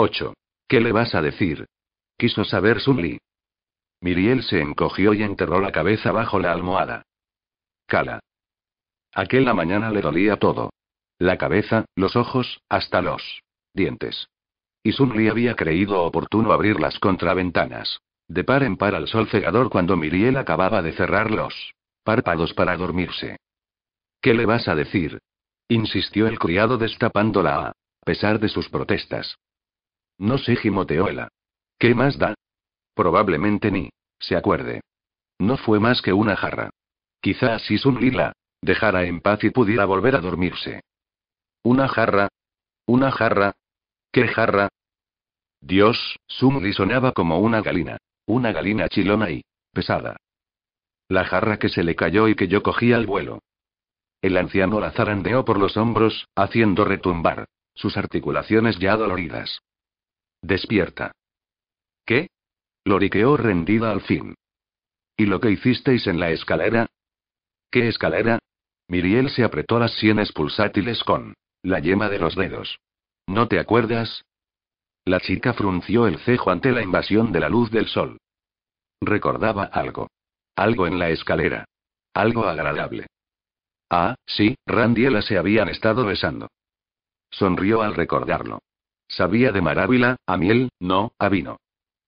8. ¿Qué le vas a decir? Quiso saber Sunli. Miriel se encogió y enterró la cabeza bajo la almohada. Cala. Aquella mañana le dolía todo. La cabeza, los ojos, hasta los dientes. Y Sunli había creído oportuno abrir las contraventanas. De par en par al sol cegador cuando Miriel acababa de cerrar los párpados para dormirse. ¿Qué le vas a decir? insistió el criado destapándola a pesar de sus protestas. No sé, gimoteoela. ¿Qué más da? Probablemente ni se acuerde. No fue más que una jarra. Quizá así Sun Lila dejara en paz y pudiera volver a dormirse. ¿Una jarra? ¿Una jarra? ¿Qué jarra? Dios, Sumli sonaba como una galina. Una galina chilona y pesada. La jarra que se le cayó y que yo cogí al vuelo. El anciano la zarandeó por los hombros, haciendo retumbar sus articulaciones ya doloridas. Despierta. ¿Qué? Loriqueó rendida al fin. ¿Y lo que hicisteis en la escalera? ¿Qué escalera? Miriel se apretó las sienes pulsátiles con la yema de los dedos. ¿No te acuerdas? La chica frunció el cejo ante la invasión de la luz del sol. Recordaba algo. Algo en la escalera. Algo agradable. Ah, sí, Randiela se habían estado besando. Sonrió al recordarlo. Sabía de marábila, a miel, no, a vino.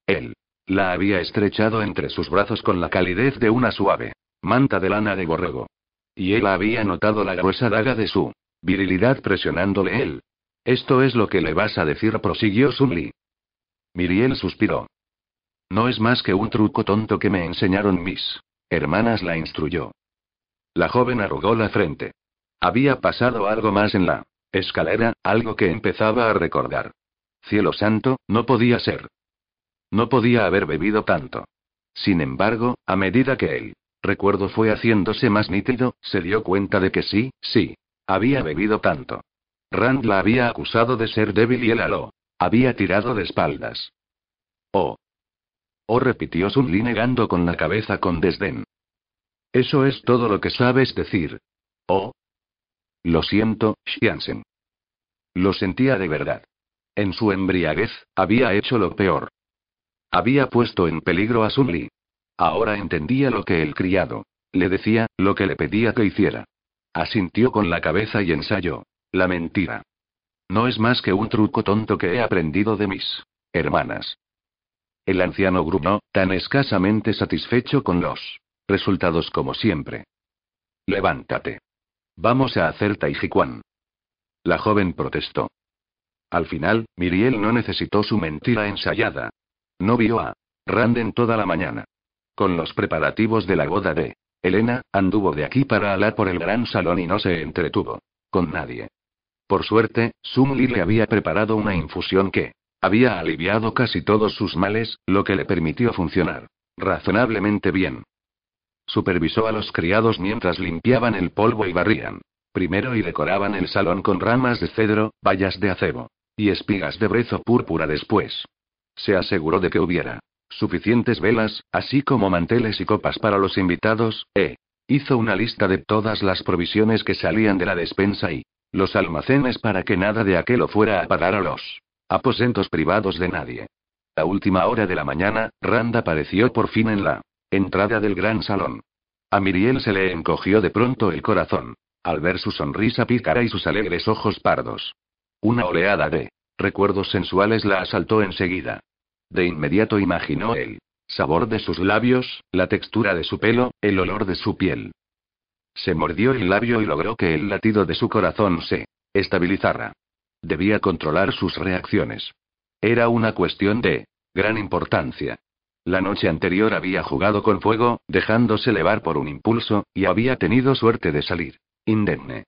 Él. La había estrechado entre sus brazos con la calidez de una suave manta de lana de borrego. Y él había notado la gruesa daga de su virilidad presionándole él. Esto es lo que le vas a decir, prosiguió Sunli. Miriel suspiró. No es más que un truco tonto que me enseñaron mis hermanas, la instruyó. La joven arrugó la frente. Había pasado algo más en la escalera, algo que empezaba a recordar. Cielo santo, no podía ser. No podía haber bebido tanto. Sin embargo, a medida que el recuerdo fue haciéndose más nítido, se dio cuenta de que sí, sí, había bebido tanto. Rand la había acusado de ser débil y él lo había tirado de espaldas. Oh. Oh, repitió Sunli negando con la cabeza con desdén. Eso es todo lo que sabes decir. Oh. Lo siento, Xiansen. Lo sentía de verdad. En su embriaguez, había hecho lo peor. Había puesto en peligro a Sunli. Ahora entendía lo que el criado le decía, lo que le pedía que hiciera. Asintió con la cabeza y ensayó. La mentira. No es más que un truco tonto que he aprendido de mis hermanas. El anciano gruñó, tan escasamente satisfecho con los resultados como siempre. Levántate. Vamos a hacer Taijiquan. La joven protestó. Al final, Miriel no necesitó su mentira ensayada. No vio a Rand en toda la mañana. Con los preparativos de la boda de Elena, anduvo de aquí para allá por el gran salón y no se entretuvo con nadie. Por suerte, Sumli le había preparado una infusión que había aliviado casi todos sus males, lo que le permitió funcionar razonablemente bien. Supervisó a los criados mientras limpiaban el polvo y barrían. Primero y decoraban el salón con ramas de cedro, vallas de acebo y espigas de brezo púrpura después. Se aseguró de que hubiera suficientes velas, así como manteles y copas para los invitados, e hizo una lista de todas las provisiones que salían de la despensa y los almacenes para que nada de aquello fuera a parar a los aposentos privados de nadie. A última hora de la mañana, Rand apareció por fin en la entrada del gran salón. A Miriel se le encogió de pronto el corazón, al ver su sonrisa pícara y sus alegres ojos pardos. Una oleada de recuerdos sensuales la asaltó enseguida. De inmediato imaginó el sabor de sus labios, la textura de su pelo, el olor de su piel. Se mordió el labio y logró que el latido de su corazón se estabilizara. Debía controlar sus reacciones. Era una cuestión de gran importancia. La noche anterior había jugado con fuego, dejándose levar por un impulso, y había tenido suerte de salir indemne.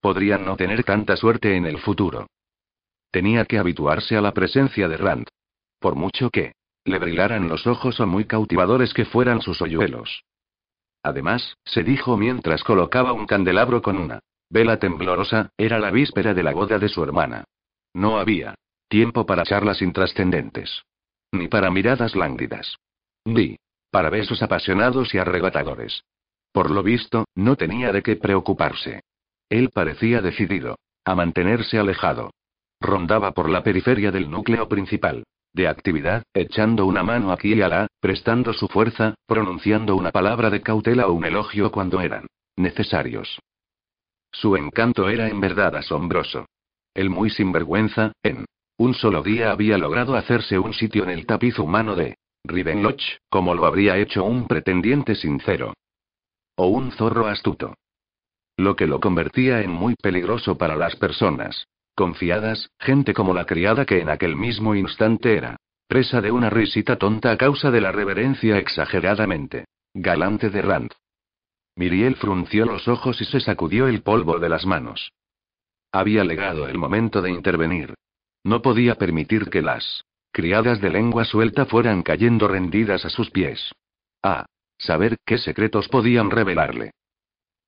Podría no tener tanta suerte en el futuro. Tenía que habituarse a la presencia de Rand. Por mucho que le brillaran los ojos o muy cautivadores que fueran sus hoyuelos. Además, se dijo mientras colocaba un candelabro con una vela temblorosa, era la víspera de la boda de su hermana. No había tiempo para charlas intrascendentes. Ni para miradas lánguidas. Ni para besos apasionados y arrebatadores. Por lo visto, no tenía de qué preocuparse. Él parecía decidido a mantenerse alejado. rondaba por la periferia del núcleo principal. De actividad, echando una mano aquí y allá, prestando su fuerza, pronunciando una palabra de cautela o un elogio cuando eran necesarios. Su encanto era en verdad asombroso. El muy sinvergüenza, en un solo día había logrado hacerse un sitio en el tapiz humano de Rivenloch, como lo habría hecho un pretendiente sincero. O un zorro astuto. Lo que lo convertía en muy peligroso para las personas. Confiadas, gente como la criada que en aquel mismo instante era presa de una risita tonta a causa de la reverencia exageradamente galante de Rand. Miriel frunció los ojos y se sacudió el polvo de las manos. Había llegado el momento de intervenir. No podía permitir que las criadas de lengua suelta fueran cayendo rendidas a sus pies. Ah, saber qué secretos podían revelarle.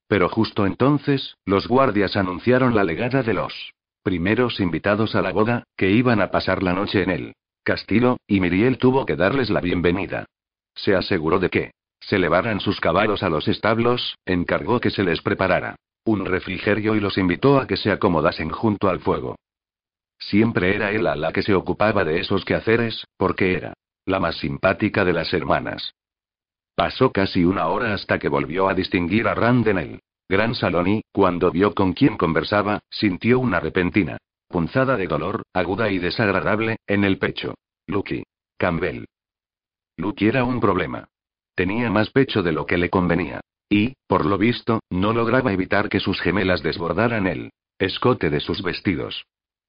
Pero justo entonces, los guardias anunciaron la legada de los primeros invitados a la boda, que iban a pasar la noche en el castillo, y Miriel tuvo que darles la bienvenida. Se aseguró de que se llevaran sus caballos a los establos, encargó que se les preparara un refrigerio y los invitó a que se acomodasen junto al fuego. Siempre era él a la que se ocupaba de esos quehaceres, porque era la más simpática de las hermanas. Pasó casi una hora hasta que volvió a distinguir a Rand en el gran salón y, cuando vio con quién conversaba, sintió una repentina punzada de dolor, aguda y desagradable, en el pecho. Lucky. Campbell. Lucky era un problema. Tenía más pecho de lo que le convenía. Y, por lo visto, no lograba evitar que sus gemelas desbordaran el escote de sus vestidos.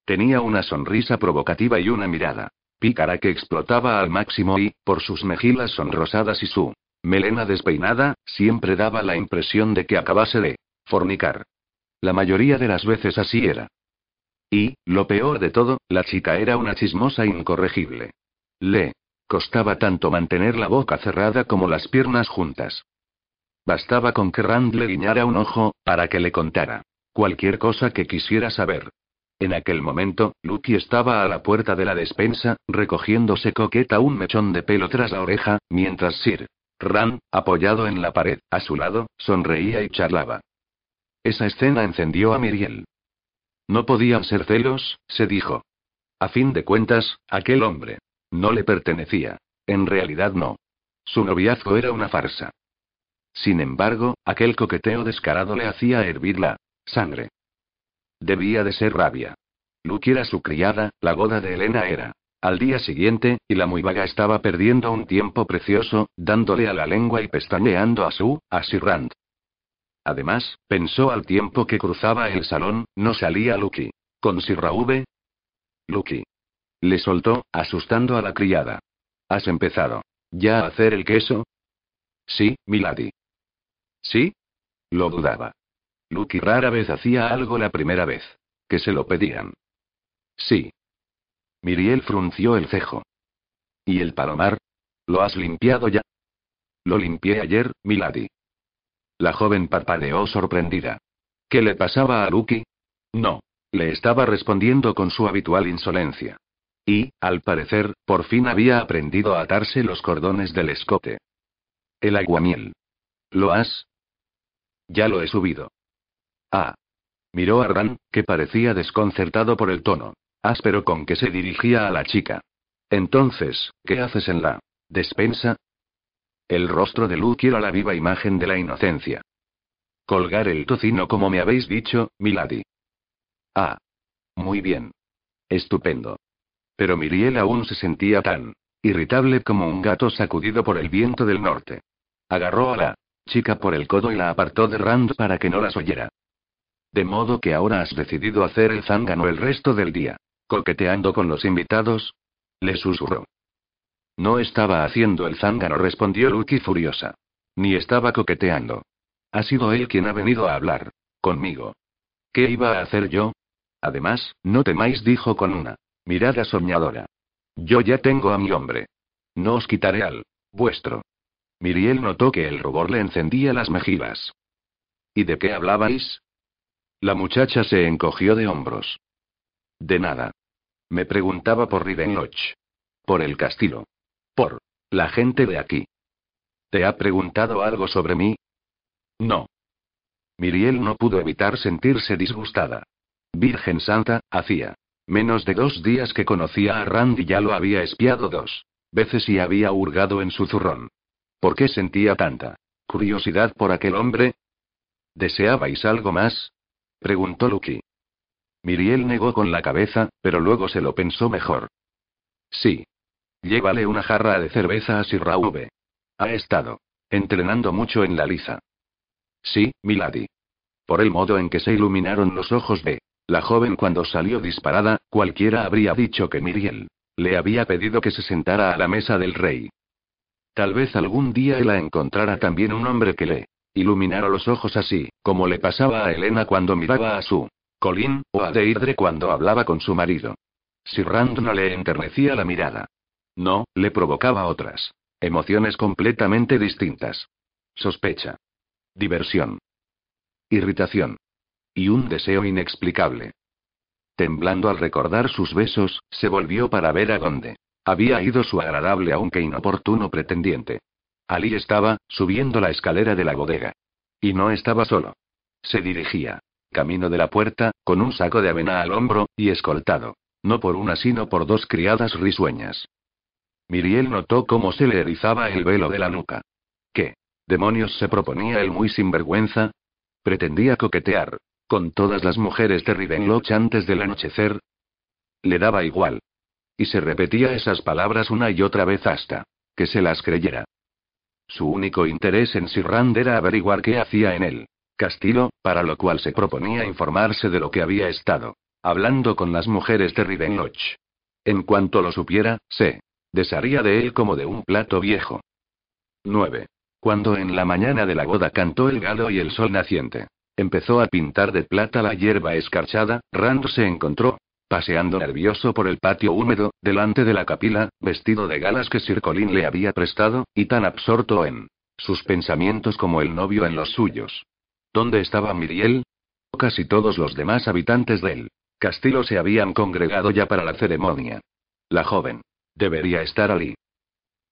Tenía una sonrisa provocativa y una mirada pícara que explotaba al máximo y, por sus mejillas sonrosadas y su melena despeinada, siempre daba la impresión de que acabase de fornicar. La mayoría de las veces así era. Y, lo peor de todo, la chica era una chismosa incorregible. Le costaba tanto mantener la boca cerrada como las piernas juntas. Bastaba con que Rand le guiñara un ojo, para que le contara cualquier cosa que quisiera saber. En aquel momento, Lucky estaba a la puerta de la despensa, recogiéndose coqueta un mechón de pelo tras la oreja, mientras Sir Rand, apoyado en la pared, a su lado, sonreía y charlaba. Esa escena encendió a Miriel. No podían ser celos, se dijo. A fin de cuentas, aquel hombre no le pertenecía. En realidad no. Su noviazgo era una farsa. Sin embargo, aquel coqueteo descarado le hacía hervir la sangre. Debía de ser rabia. Luke era su criada, la boda de Elena era. Al día siguiente, y la muy vaga estaba perdiendo un tiempo precioso, dándole a la lengua y pestañeando a su, a Sir Rand. Además, pensó al tiempo que cruzaba el salón, no salía Lucky. ¿Con Sir Rauve? Lucky. Le soltó, asustando a la criada. ¿Has empezado? ¿Ya a hacer el queso? Sí, milady. ¿Sí? Lo dudaba. Lucky rara vez hacía algo la primera vez. Que se lo pedían. Sí. Miriel frunció el cejo. ¿Y el palomar? ¿Lo has limpiado ya? Lo limpié ayer, milady. La joven parpadeó sorprendida. ¿Qué le pasaba a Lucky? No. Le estaba respondiendo con su habitual insolencia. Y, al parecer, por fin había aprendido a atarse los cordones del escote. El aguamiel. ¿Lo has? Ya lo he subido. Ah. Miró a Ran, que parecía desconcertado por el tono áspero con que se dirigía a la chica. Entonces, ¿qué haces en la despensa? El rostro de Luke era la viva imagen de la inocencia. Colgar el tocino como me habéis dicho, Milady. Ah. Muy bien. Estupendo. Pero Miriel aún se sentía tan irritable como un gato sacudido por el viento del norte. Agarró a la chica por el codo y la apartó de Rand para que no las oyera. De modo que ahora has decidido hacer el zángano el resto del día. ¿Coqueteando con los invitados? Le susurró. No estaba haciendo el zángano, respondió Lucky furiosa. Ni estaba coqueteando. Ha sido él quien ha venido a hablar. Conmigo. ¿Qué iba a hacer yo? Además, no temáis, dijo con una mirada soñadora. Yo ya tengo a mi hombre. No os quitaré al vuestro. Miriel notó que el rubor le encendía las mejillas. ¿Y de qué hablabais? La muchacha se encogió de hombros. De nada. Me preguntaba por Rivenloch. Por el castillo. Por la gente de aquí. ¿Te ha preguntado algo sobre mí? No. Miriel no pudo evitar sentirse disgustada. Virgen Santa, hacía Menos de dos días que conocía a Rand y ya lo había espiado dos veces y había hurgado en su zurrón. ¿Por qué sentía tanta curiosidad por aquel hombre? ¿Deseabais algo más? preguntó Lucky. Miriel negó con la cabeza, pero luego se lo pensó mejor. Sí. Llévale una jarra de cerveza a Sir V. Ha estado entrenando mucho en la liza. Sí, Milady. Por el modo en que se iluminaron los ojos de la joven cuando salió disparada, cualquiera habría dicho que Miriel le había pedido que se sentara a la mesa del rey. Tal vez algún día la encontrara también un hombre que le iluminara los ojos así, como le pasaba a Elena cuando miraba a su Colin, o a cuando hablaba con su marido. Si Rand no le enternecía la mirada. No, le provocaba otras. Emociones completamente distintas. Sospecha. Diversión. Irritación. Y un deseo inexplicable. Temblando al recordar sus besos, se volvió para ver a dónde había ido su agradable aunque inoportuno pretendiente. Ali estaba, subiendo la escalera de la bodega. Y no estaba solo. Se dirigía, camino de la puerta, con un saco de avena al hombro, y escoltado. No por una sino por dos criadas risueñas. Miriel notó cómo se le erizaba el velo de la nuca. ¿Qué demonios se proponía el muy sinvergüenza? Pretendía coquetear con todas las mujeres de Rivenloch antes del anochecer. Le daba igual. Y se repetía esas palabras una y otra vez hasta que se las creyera. Su único interés en Sirrand era averiguar qué hacía en él castillo, para lo cual se proponía informarse de lo que había estado hablando con las mujeres de Rivenloch. En cuanto lo supiera, se desharía de él como de un plato viejo. 9. Cuando en la mañana de la boda cantó el galo y el sol naciente, empezó a pintar de plata la hierba escarchada, Rand se encontró, paseando nervioso por el patio húmedo, delante de la capila, vestido de galas que Sir Colin le había prestado, y tan absorto en sus pensamientos como el novio en los suyos. ¿Dónde estaba Miriel? Casi todos los demás habitantes del castillo se habían congregado ya para la ceremonia. La joven. Debería estar allí.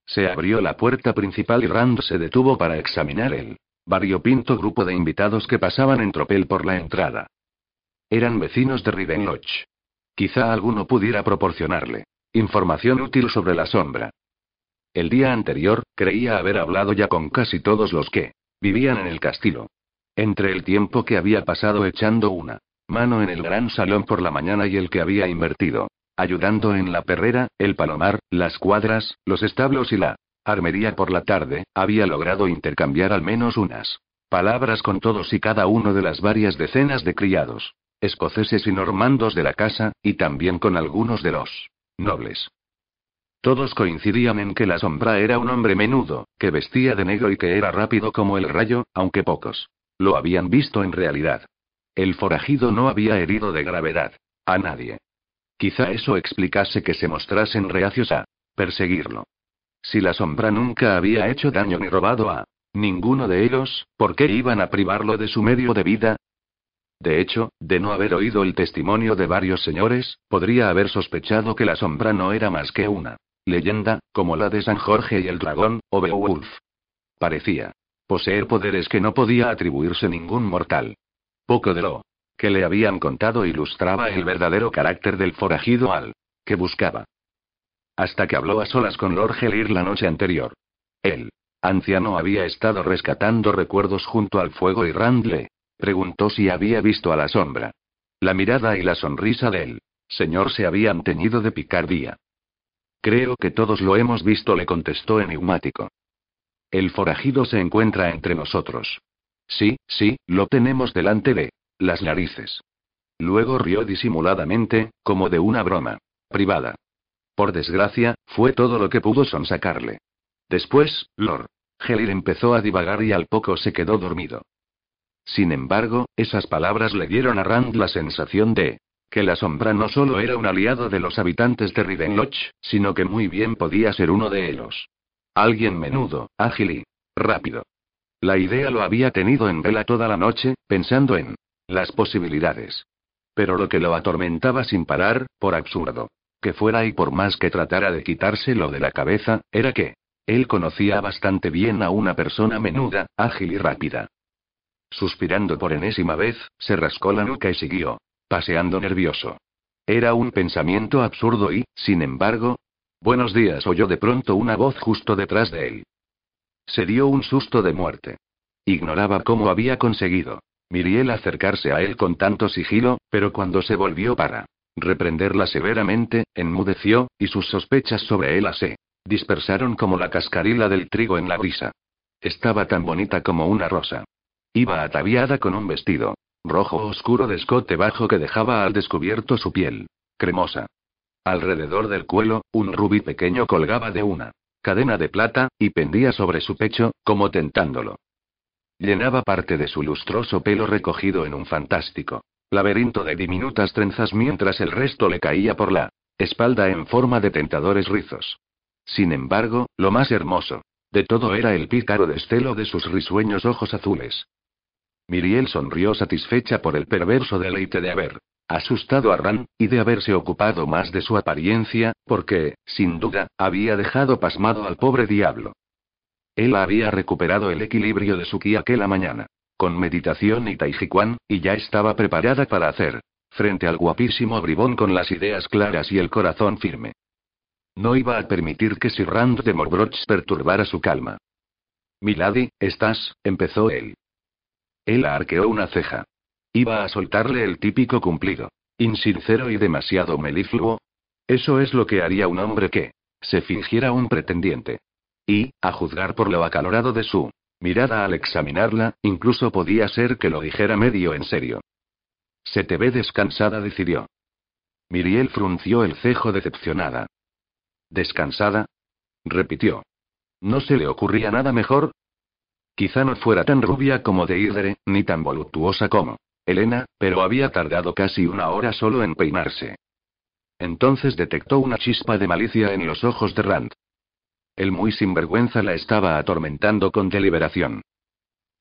Se abrió la puerta principal y Rand se detuvo para examinar el variopinto grupo de invitados que pasaban en tropel por la entrada. Eran vecinos de Rivenloch. Quizá alguno pudiera proporcionarle información útil sobre la sombra. El día anterior, creía haber hablado ya con casi todos los que vivían en el castillo. Entre el tiempo que había pasado echando una mano en el gran salón por la mañana y el que había invertido, ayudando en la perrera, el palomar, las cuadras, los establos y la armería por la tarde, había logrado intercambiar al menos unas palabras con todos y cada uno de las varias decenas de criados, escoceses y normandos de la casa, y también con algunos de los nobles. Todos coincidían en que la sombra era un hombre menudo, que vestía de negro y que era rápido como el rayo, aunque pocos lo habían visto en realidad. El forajido no había herido de gravedad a nadie. Quizá eso explicase que se mostrasen reacios a perseguirlo. Si la sombra nunca había hecho daño ni robado a ninguno de ellos, ¿por qué iban a privarlo de su medio de vida? De hecho, de no haber oído el testimonio de varios señores, podría haber sospechado que la sombra no era más que una leyenda, como la de San Jorge y el dragón, o Beowulf. Parecía Poseer poderes que no podía atribuirse ningún mortal. Poco de lo que le habían contado ilustraba el verdadero carácter del forajido al que buscaba. Hasta que habló a solas con Lord Gelir la noche anterior. El anciano había estado rescatando recuerdos junto al fuego y Randle preguntó si había visto a la sombra. La mirada y la sonrisa del señor se habían teñido de picardía. Creo que todos lo hemos visto, le contestó enigmático. El forajido se encuentra entre nosotros. Sí, sí, lo tenemos delante de las narices. Luego rió disimuladamente, como de una broma privada. Por desgracia, fue todo lo que pudo sonsacarle. Después, Lord Gelir empezó a divagar y al poco se quedó dormido. Sin embargo, esas palabras le dieron a Rand la sensación de que la sombra no solo era un aliado de los habitantes de Rivenloch, sino que muy bien podía ser uno de ellos. Alguien menudo, ágil y rápido. La idea lo había tenido en vela toda la noche, pensando en las posibilidades. Pero lo que lo atormentaba sin parar, por absurdo que fuera y por más que tratara de quitárselo de la cabeza, era que él conocía bastante bien a una persona menuda, ágil y rápida. Suspirando por enésima vez, se rascó la nuca y siguió, paseando nervioso. Era un pensamiento absurdo y, sin embargo. Buenos días, oyó de pronto una voz justo detrás de él. Se dio un susto de muerte. Ignoraba cómo había conseguido. Miriel acercarse a él con tanto sigilo, pero cuando se volvió para reprenderla severamente, enmudeció, y sus sospechas sobre él se dispersaron como la cascarila del trigo en la brisa. Estaba tan bonita como una rosa. Iba ataviada con un vestido rojo oscuro de escote bajo que dejaba al descubierto su piel cremosa. Alrededor del cuello, un rubí pequeño colgaba de una cadena de plata, y pendía sobre su pecho, como tentándolo. Llenaba parte de su lustroso pelo recogido en un fantástico laberinto de diminutas trenzas mientras el resto le caía por la espalda en forma de tentadores rizos. Sin embargo, lo más hermoso de todo era el pícaro destelo de sus risueños ojos azules. Miriel sonrió satisfecha por el perverso deleite de haber asustado a Ran, y de haberse ocupado más de su apariencia, porque, sin duda, había dejado pasmado al pobre diablo. Él había recuperado el equilibrio de su ki aquella mañana con meditación y taijiquan, y ya estaba preparada para hacer frente al guapísimo bribón con las ideas claras y el corazón firme. No iba a permitir que Sir Rand de Morbroch perturbara su calma. Milady, estás, empezó él. Él arqueó una ceja. Iba a soltarle el típico cumplido. Insincero y demasiado melifluo. Eso es lo que haría un hombre que se fingiera un pretendiente. Y, a juzgar por lo acalorado de su Mirada al examinarla, incluso podía ser que lo dijera medio en serio. Se te ve descansada, decidió. Miriel frunció el cejo decepcionada. ¿Descansada? repitió. ¿No se le ocurría nada mejor? Quizá no fuera tan rubia como Deidre, ni tan voluptuosa como Elena, pero había tardado casi una hora solo en peinarse. Entonces detectó una chispa de malicia en los ojos de Rand. El muy sinvergüenza la estaba atormentando con deliberación.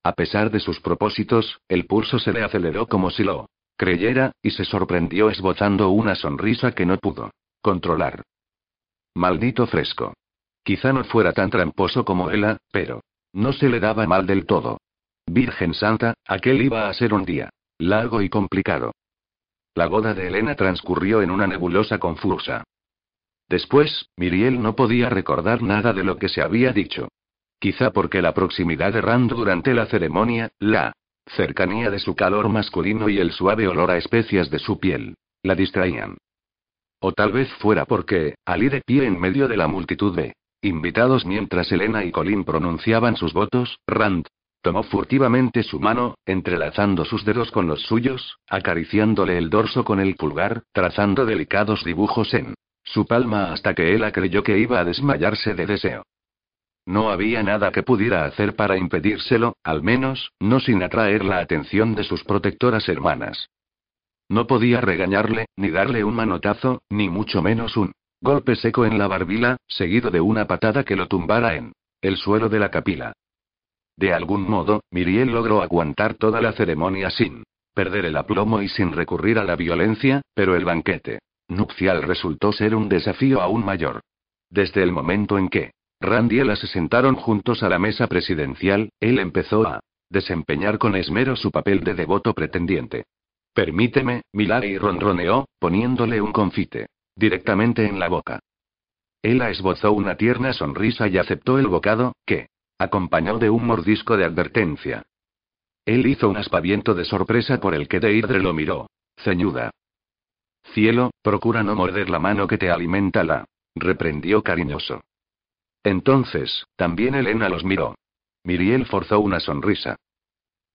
A pesar de sus propósitos, el pulso se le aceleró como si lo creyera, y se sorprendió esbozando una sonrisa que no pudo controlar. Maldito fresco. Quizá no fuera tan tramposo como ella, pero no se le daba mal del todo. Virgen Santa, aquel iba a ser un día largo y complicado. La boda de Elena transcurrió en una nebulosa confusa. Después, Miriel no podía recordar nada de lo que se había dicho. Quizá porque la proximidad de Rand durante la ceremonia, la cercanía de su calor masculino y el suave olor a especias de su piel, la distraían. O tal vez fuera porque, al ir de pie en medio de la multitud de invitados mientras Elena y Colin pronunciaban sus votos, Rand tomó furtivamente su mano, entrelazando sus dedos con los suyos, acariciándole el dorso con el pulgar, trazando delicados dibujos en su palma hasta que ella creyó que iba a desmayarse de deseo. No había nada que pudiera hacer para impedírselo, al menos, no sin atraer la atención de sus protectoras hermanas. No podía regañarle, ni darle un manotazo, ni mucho menos un golpe seco en la barbila, seguido de una patada que lo tumbara en el suelo de la capila. De algún modo, Miriel logró aguantar toda la ceremonia sin perder el aplomo y sin recurrir a la violencia, pero el banquete nupcial resultó ser un desafío aún mayor. Desde el momento en que Rand y Ella se sentaron juntos a la mesa presidencial, él empezó a desempeñar con esmero su papel de devoto pretendiente. Permíteme, y ronroneó, poniéndole un confite directamente en la boca. Ella esbozó una tierna sonrisa y aceptó el bocado, que acompañó de un mordisco de advertencia. Él hizo un aspaviento de sorpresa por el que Deidre lo miró, ceñuda. Cielo, procura no morder la mano que te alimenta la. reprendió cariñoso. Entonces, también Elena los miró. Miriel forzó una sonrisa.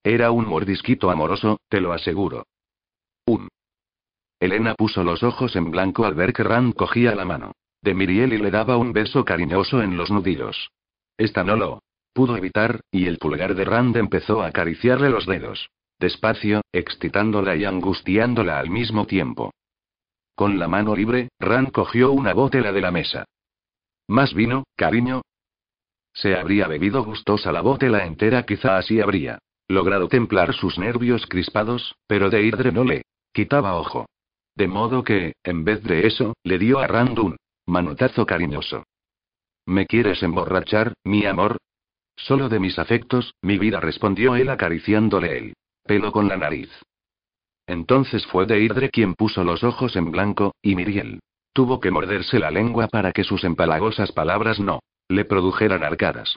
Era un mordisquito amoroso, te lo aseguro. Un. Elena puso los ojos en blanco al ver que Rand cogía la mano de Miriel y le daba un beso cariñoso en los nudillos. Esta no lo pudo evitar, y el pulgar de Rand empezó a acariciarle los dedos. Despacio, excitándola y angustiándola al mismo tiempo. Con la mano libre, Rand cogió una botella de la mesa. ¿Más vino, cariño? Se habría bebido gustosa la botella entera, quizá así habría logrado templar sus nervios crispados, pero Deirdre no le quitaba ojo. De modo que, en vez de eso, le dio a Rand un manotazo cariñoso. ¿Me quieres emborrachar, mi amor? Solo de mis afectos, mi vida respondió él acariciándole el pelo con la nariz. Entonces fue Deirdre quien puso los ojos en blanco, y Miriel. Tuvo que morderse la lengua para que sus empalagosas palabras no le produjeran arcadas.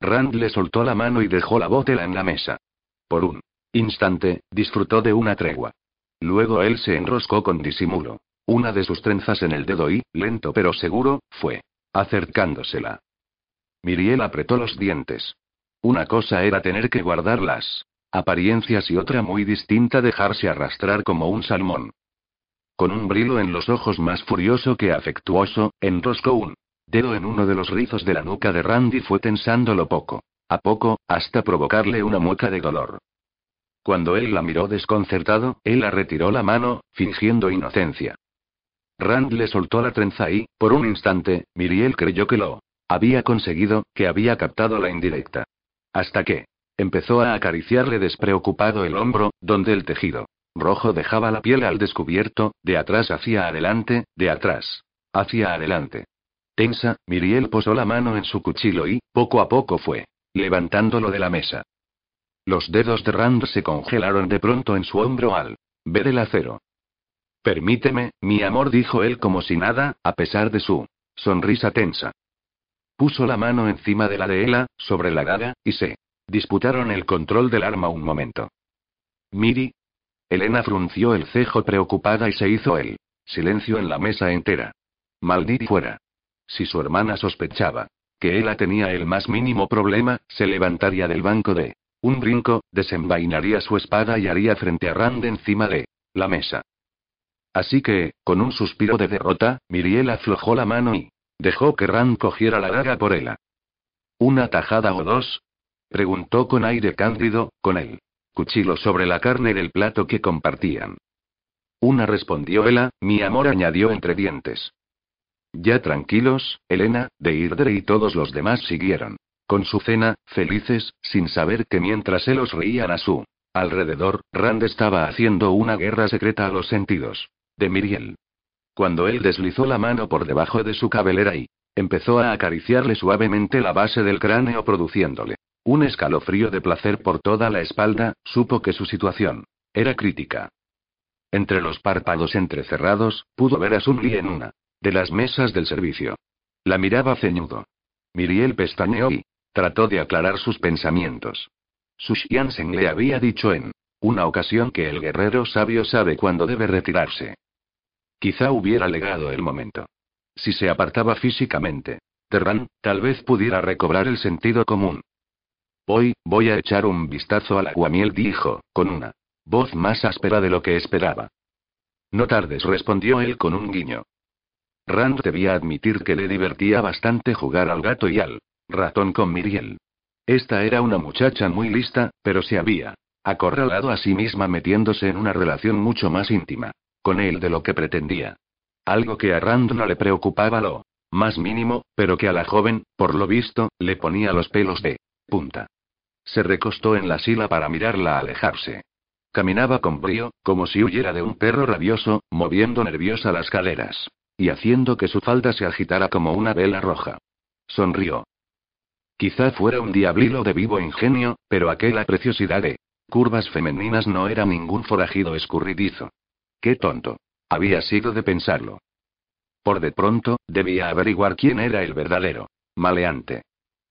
Rand le soltó la mano y dejó la botella en la mesa. Por un instante, disfrutó de una tregua. Luego él se enroscó con disimulo. Una de sus trenzas en el dedo y, lento pero seguro, fue acercándosela. Miriel apretó los dientes. Una cosa era tener que guardar las apariencias y otra muy distinta dejarse arrastrar como un salmón. Con un brillo en los ojos más furioso que afectuoso, enroscó un dedo en uno de los rizos de la nuca de Randy fue tensándolo poco a poco, hasta provocarle una mueca de dolor. Cuando él la miró desconcertado, él la retiró la mano, fingiendo inocencia. Rand le soltó la trenza y, por un instante, Miriel creyó que lo había conseguido, que había captado la indirecta. Hasta que empezó a acariciarle despreocupado el hombro, donde el tejido rojo dejaba la piel al descubierto, de atrás hacia adelante, de atrás hacia adelante. Tensa, Miriel posó la mano en su cuchillo y, poco a poco fue levantándolo de la mesa. Los dedos de Rand se congelaron de pronto en su hombro al ver el acero. Permíteme, mi amor, dijo él como si nada, a pesar de su sonrisa tensa. Puso la mano encima de la de Ella, sobre la daga, y se disputaron el control del arma un momento. Miri. Elena frunció el cejo preocupada y se hizo el silencio en la mesa entera. Maldita fuera. Si su hermana sospechaba que Ella tenía el más mínimo problema, se levantaría del banco de un brinco, desenvainaría su espada y haría frente a Rand encima de la mesa. Así que, con un suspiro de derrota, Miriel aflojó la mano y dejó que Rand cogiera la daga por ella. ¿Una tajada o dos? preguntó con aire cándido, con el cuchillo sobre la carne del plato que compartían. Una respondió ella, mi amor añadió entre dientes. Ya tranquilos, Elena, Deirdre y todos los demás siguieron. Con su cena, felices, sin saber que mientras se los reían a su alrededor, Rand estaba haciendo una guerra secreta a los sentidos. De Miriel. Cuando él deslizó la mano por debajo de su cabellera y empezó a acariciarle suavemente la base del cráneo produciéndole un escalofrío de placer por toda la espalda, supo que su situación era crítica. Entre los párpados entrecerrados, pudo ver a Sun en una de las mesas del servicio. La miraba ceñudo. Miriel pestañeó y trató de aclarar sus pensamientos. Su Xianzeng le había dicho en una ocasión que el guerrero sabio sabe cuándo debe retirarse. Quizá hubiera legado el momento. Si se apartaba físicamente, Terran, tal vez pudiera recobrar el sentido común. Hoy, voy a echar un vistazo al aguamiel, dijo, con una voz más áspera de lo que esperaba. No tardes, respondió él con un guiño. Rand debía admitir que le divertía bastante jugar al gato y al ratón con Miriel. Esta era una muchacha muy lista, pero se había acorralado a sí misma metiéndose en una relación mucho más íntima con él de lo que pretendía. Algo que a Rand no le preocupaba lo más mínimo, pero que a la joven, por lo visto, le ponía los pelos de punta. Se recostó en la sila para mirarla alejarse. Caminaba con brío, como si huyera de un perro rabioso, moviendo nerviosa las caderas y haciendo que su falda se agitara como una vela roja. Sonrió. Quizá fuera un diablilo de vivo ingenio, pero aquella preciosidad de curvas femeninas no era ningún forajido escurridizo. Qué tonto. Había sido de pensarlo. Por de pronto, debía averiguar quién era el verdadero maleante.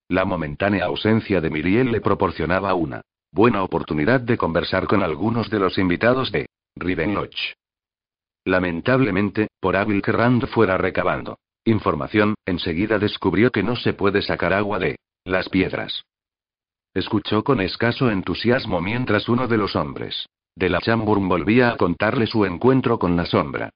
La momentánea ausencia de Miriel le proporcionaba una buena oportunidad de conversar con algunos de los invitados de Riven Lodge. Lamentablemente, por hábil que Rand fuera recabando información, enseguida descubrió que no se puede sacar agua de las piedras. Escuchó con escaso entusiasmo mientras uno de los hombres de la Chamburn volvía a contarle su encuentro con la sombra.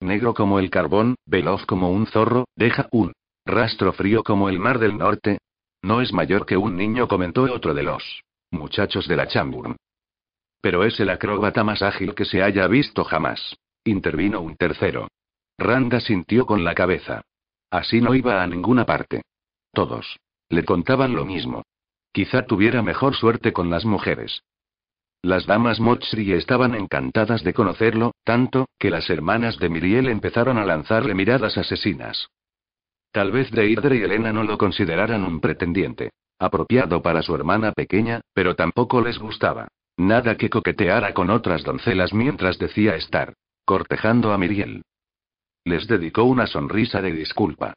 Negro como el carbón, veloz como un zorro, deja un rastro frío como el mar del norte. No es mayor que un niño, comentó otro de los muchachos de la Chamburn. Pero es el acróbata más ágil que se haya visto jamás. Intervino un tercero. Randa sintió con la cabeza. Así no iba a ninguna parte. Todos. Le contaban lo mismo. Quizá tuviera mejor suerte con las mujeres. Las damas Mochri estaban encantadas de conocerlo, tanto, que las hermanas de Miriel empezaron a lanzarle miradas asesinas. Tal vez Deirdre y Elena no lo consideraran un pretendiente apropiado para su hermana pequeña, pero tampoco les gustaba. Nada que coqueteara con otras doncelas mientras decía estar cortejando a Miriel. Les dedicó una sonrisa de disculpa.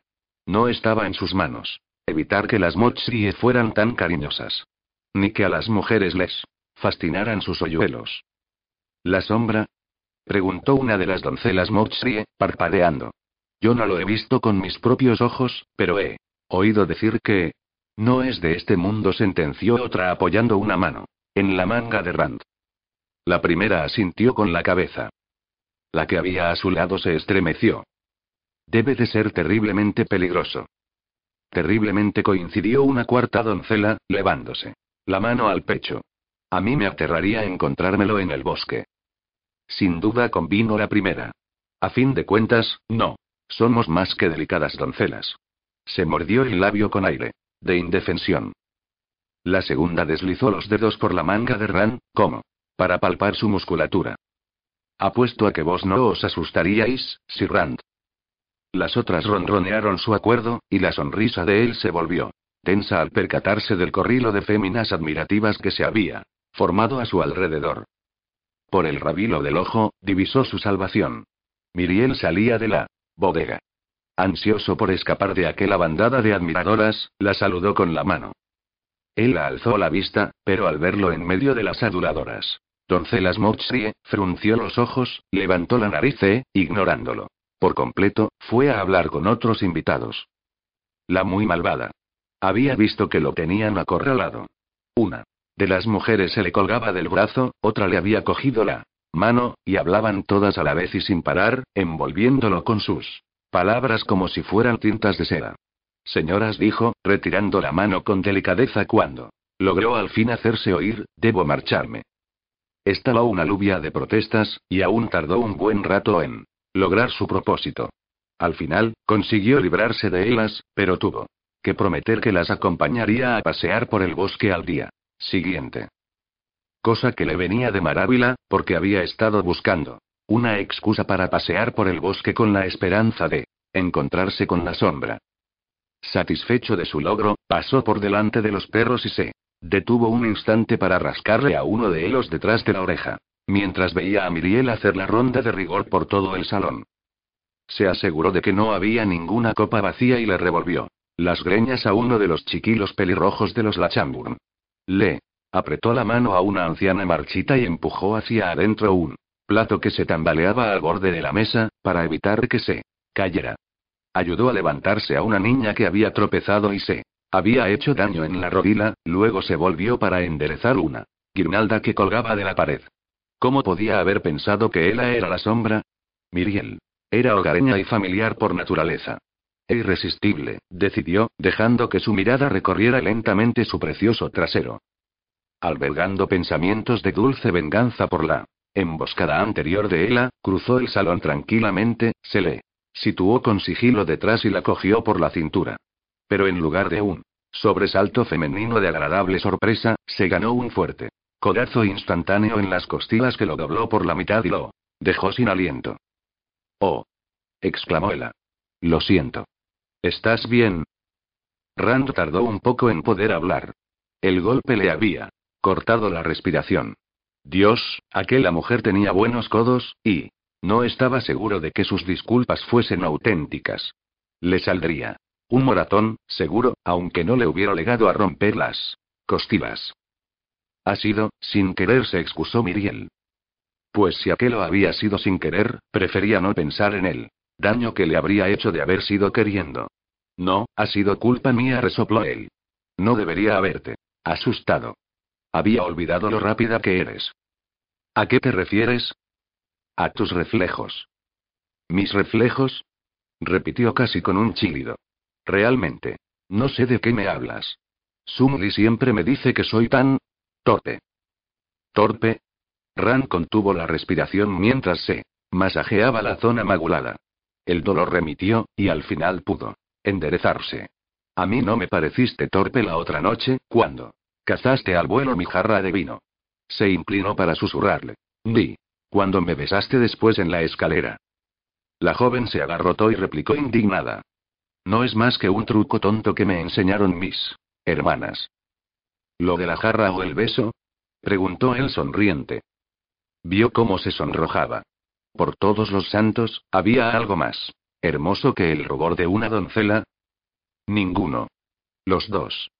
No estaba en sus manos evitar que las Mochrie fueran tan cariñosas. Ni que a las mujeres les fascinaran sus hoyuelos. ¿La sombra? preguntó una de las doncelas Mochrie, parpadeando. Yo no lo he visto con mis propios ojos, pero he oído decir que... No es de este mundo, sentenció otra apoyando una mano. En la manga de Rand. La primera asintió con la cabeza. La que había a su lado se estremeció. Debe de ser terriblemente peligroso. Terriblemente coincidió una cuarta doncela, levándose. La mano al pecho. A mí me aterraría encontrármelo en el bosque. Sin duda convino la primera. A fin de cuentas, no. Somos más que delicadas doncelas. Se mordió el labio con aire. De indefensión. La segunda deslizó los dedos por la manga de Ran, como para palpar su musculatura. Apuesto a que vos no os asustaríais, si Rand. Las otras ronronearon su acuerdo, y la sonrisa de él se volvió tensa al percatarse del corrilo de féminas admirativas que se había formado a su alrededor. Por el rabilo del ojo, divisó su salvación. Miriel salía de la bodega. Ansioso por escapar de aquella bandada de admiradoras, la saludó con la mano. Él la alzó la vista, pero al verlo en medio de las aduladoras, Doncelas Mochrie, frunció los ojos, levantó la nariz e, ignorándolo por completo, fue a hablar con otros invitados. La muy malvada. Había visto que lo tenían acorralado. Una de las mujeres se le colgaba del brazo, otra le había cogido la mano, y hablaban todas a la vez y sin parar, envolviéndolo con sus palabras como si fueran tintas de seda. Señoras dijo, retirando la mano con delicadeza cuando logró al fin hacerse oír, debo marcharme. Estaba una lluvia de protestas, y aún tardó un buen rato en lograr su propósito. Al final, consiguió librarse de ellas, pero tuvo que prometer que las acompañaría a pasear por el bosque al día siguiente. Cosa que le venía de maravilla, porque había estado buscando una excusa para pasear por el bosque con la esperanza de encontrarse con la sombra. Satisfecho de su logro, pasó por delante de los perros y se detuvo un instante para rascarle a uno de ellos detrás de la oreja mientras veía a Miriel hacer la ronda de rigor por todo el salón. Se aseguró de que no había ninguna copa vacía y le revolvió las greñas a uno de los chiquilos pelirrojos de los Lachamburn. Le apretó la mano a una anciana marchita y empujó hacia adentro un plato que se tambaleaba al borde de la mesa, para evitar que se cayera. Ayudó a levantarse a una niña que había tropezado y se había hecho daño en la rodilla, luego se volvió para enderezar una guirnalda que colgaba de la pared. ¿Cómo podía haber pensado que ella era la sombra? Miriel. Era hogareña y familiar por naturaleza. E irresistible, decidió, dejando que su mirada recorriera lentamente su precioso trasero. Albergando pensamientos de dulce venganza por la emboscada anterior de ella, cruzó el salón tranquilamente, se le situó con sigilo detrás y la cogió por la cintura. Pero en lugar de un sobresalto femenino de agradable sorpresa, se ganó un fuerte Codazo instantáneo en las costillas que lo dobló por la mitad y lo dejó sin aliento. Oh. exclamó ella. Lo siento. ¿Estás bien? Rand tardó un poco en poder hablar. El golpe le había cortado la respiración. Dios, aquella mujer tenía buenos codos, y no estaba seguro de que sus disculpas fuesen auténticas. Le saldría un moratón, seguro, aunque no le hubiera legado a romper las costillas. Ha sido, sin querer, se excusó Miriel. Pues si aquello había sido sin querer, prefería no pensar en él. Daño que le habría hecho de haber sido queriendo. No, ha sido culpa mía, resopló él. No debería haberte asustado. Había olvidado lo rápida que eres. ¿A qué te refieres? A tus reflejos. ¿Mis reflejos? repitió casi con un chillido. Realmente. No sé de qué me hablas. Sumli siempre me dice que soy tan Torpe. Torpe. Ran contuvo la respiración mientras se masajeaba la zona magulada. El dolor remitió, y al final pudo enderezarse. A mí no me pareciste torpe la otra noche, cuando cazaste al vuelo mi jarra de vino. Se inclinó para susurrarle. Ni. Cuando me besaste después en la escalera. La joven se agarrotó y replicó indignada. No es más que un truco tonto que me enseñaron mis hermanas. ¿Lo de la jarra o el beso? preguntó él sonriente. Vio cómo se sonrojaba. Por todos los santos, ¿había algo más hermoso que el rubor de una doncella? Ninguno. Los dos.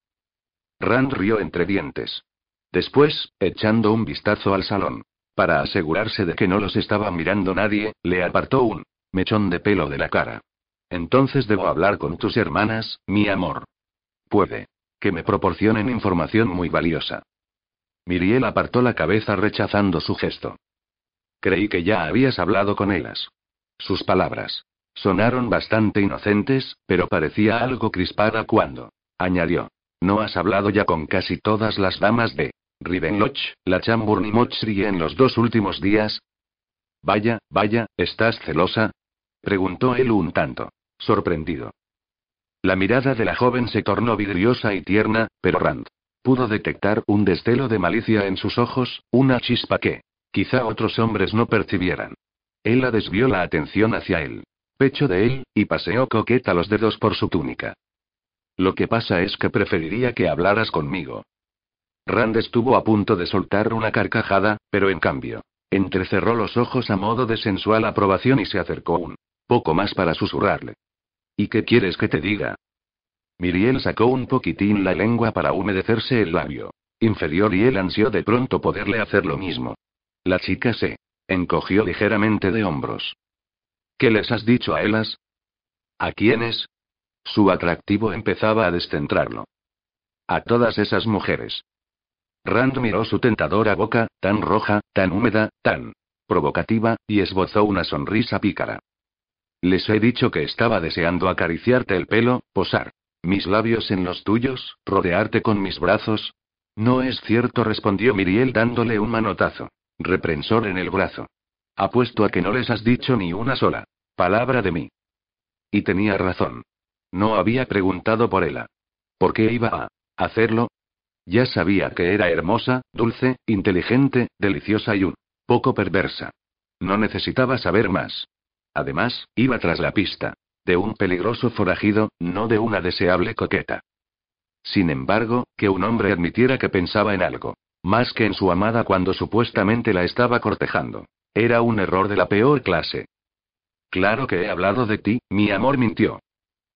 Rand rió entre dientes. Después, echando un vistazo al salón, para asegurarse de que no los estaba mirando nadie, le apartó un mechón de pelo de la cara. Entonces debo hablar con tus hermanas, mi amor. Puede. Que me proporcionen información muy valiosa. Miriel apartó la cabeza rechazando su gesto. Creí que ya habías hablado con ellas. Sus palabras. Sonaron bastante inocentes, pero parecía algo crispada cuando. Añadió. ¿No has hablado ya con casi todas las damas de Rivenloch, la Chamburn y Mochri en los dos últimos días? Vaya, vaya, ¿estás celosa? preguntó él un tanto, sorprendido. La mirada de la joven se tornó vidriosa y tierna, pero Rand pudo detectar un destelo de malicia en sus ojos, una chispa que, quizá otros hombres no percibieran. Ella desvió la atención hacia el pecho de él, y paseó coqueta los dedos por su túnica. Lo que pasa es que preferiría que hablaras conmigo. Rand estuvo a punto de soltar una carcajada, pero en cambio, entrecerró los ojos a modo de sensual aprobación y se acercó un poco más para susurrarle. ¿Y qué quieres que te diga? Miriel sacó un poquitín la lengua para humedecerse el labio inferior y él ansió de pronto poderle hacer lo mismo. La chica se encogió ligeramente de hombros. ¿Qué les has dicho a Elas? ¿A quiénes? Su atractivo empezaba a descentrarlo. A todas esas mujeres. Rand miró su tentadora boca, tan roja, tan húmeda, tan provocativa, y esbozó una sonrisa pícara. Les he dicho que estaba deseando acariciarte el pelo, posar mis labios en los tuyos, rodearte con mis brazos. No es cierto, respondió Miriel dándole un manotazo. Reprensor en el brazo. Apuesto a que no les has dicho ni una sola palabra de mí. Y tenía razón. No había preguntado por ella. ¿Por qué iba a hacerlo? Ya sabía que era hermosa, dulce, inteligente, deliciosa y un poco perversa. No necesitaba saber más. Además, iba tras la pista. De un peligroso forajido, no de una deseable coqueta. Sin embargo, que un hombre admitiera que pensaba en algo, más que en su amada cuando supuestamente la estaba cortejando, era un error de la peor clase. Claro que he hablado de ti, mi amor mintió.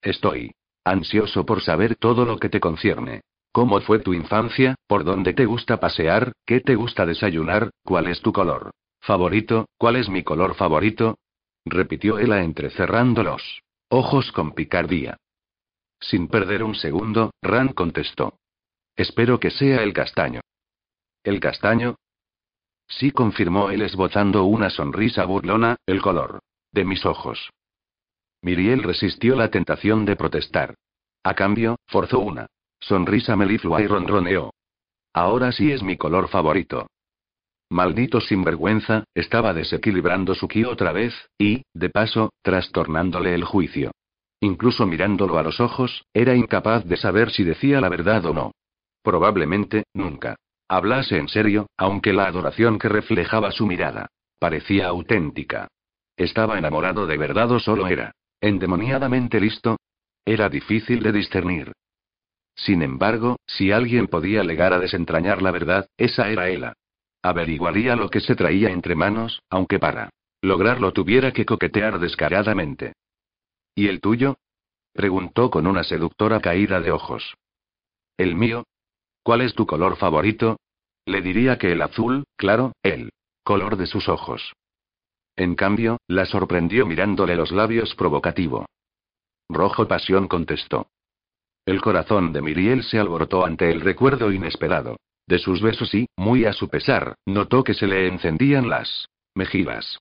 Estoy ansioso por saber todo lo que te concierne. ¿Cómo fue tu infancia? ¿Por dónde te gusta pasear? ¿Qué te gusta desayunar? ¿Cuál es tu color favorito? ¿Cuál es mi color favorito? repitió ella entrecerrando los ojos con picardía. Sin perder un segundo, Rand contestó. Espero que sea el castaño. ¿El castaño? Sí, confirmó él esbozando una sonrisa burlona, el color de mis ojos. Miriel resistió la tentación de protestar. A cambio, forzó una sonrisa meliflua y ronroneó. Ahora sí es mi color favorito. Maldito sinvergüenza, estaba desequilibrando su ki otra vez, y, de paso, trastornándole el juicio. Incluso mirándolo a los ojos, era incapaz de saber si decía la verdad o no. Probablemente, nunca. Hablase en serio, aunque la adoración que reflejaba su mirada parecía auténtica. ¿Estaba enamorado de verdad o solo era endemoniadamente listo? Era difícil de discernir. Sin embargo, si alguien podía llegar a desentrañar la verdad, esa era ella. Averiguaría lo que se traía entre manos, aunque para lograrlo tuviera que coquetear descaradamente. ¿Y el tuyo? preguntó con una seductora caída de ojos. ¿El mío? ¿Cuál es tu color favorito? Le diría que el azul, claro, el color de sus ojos. En cambio, la sorprendió mirándole los labios provocativo. Rojo pasión contestó. El corazón de Miriel se alborotó ante el recuerdo inesperado. De sus besos y, muy a su pesar, notó que se le encendían las mejillas.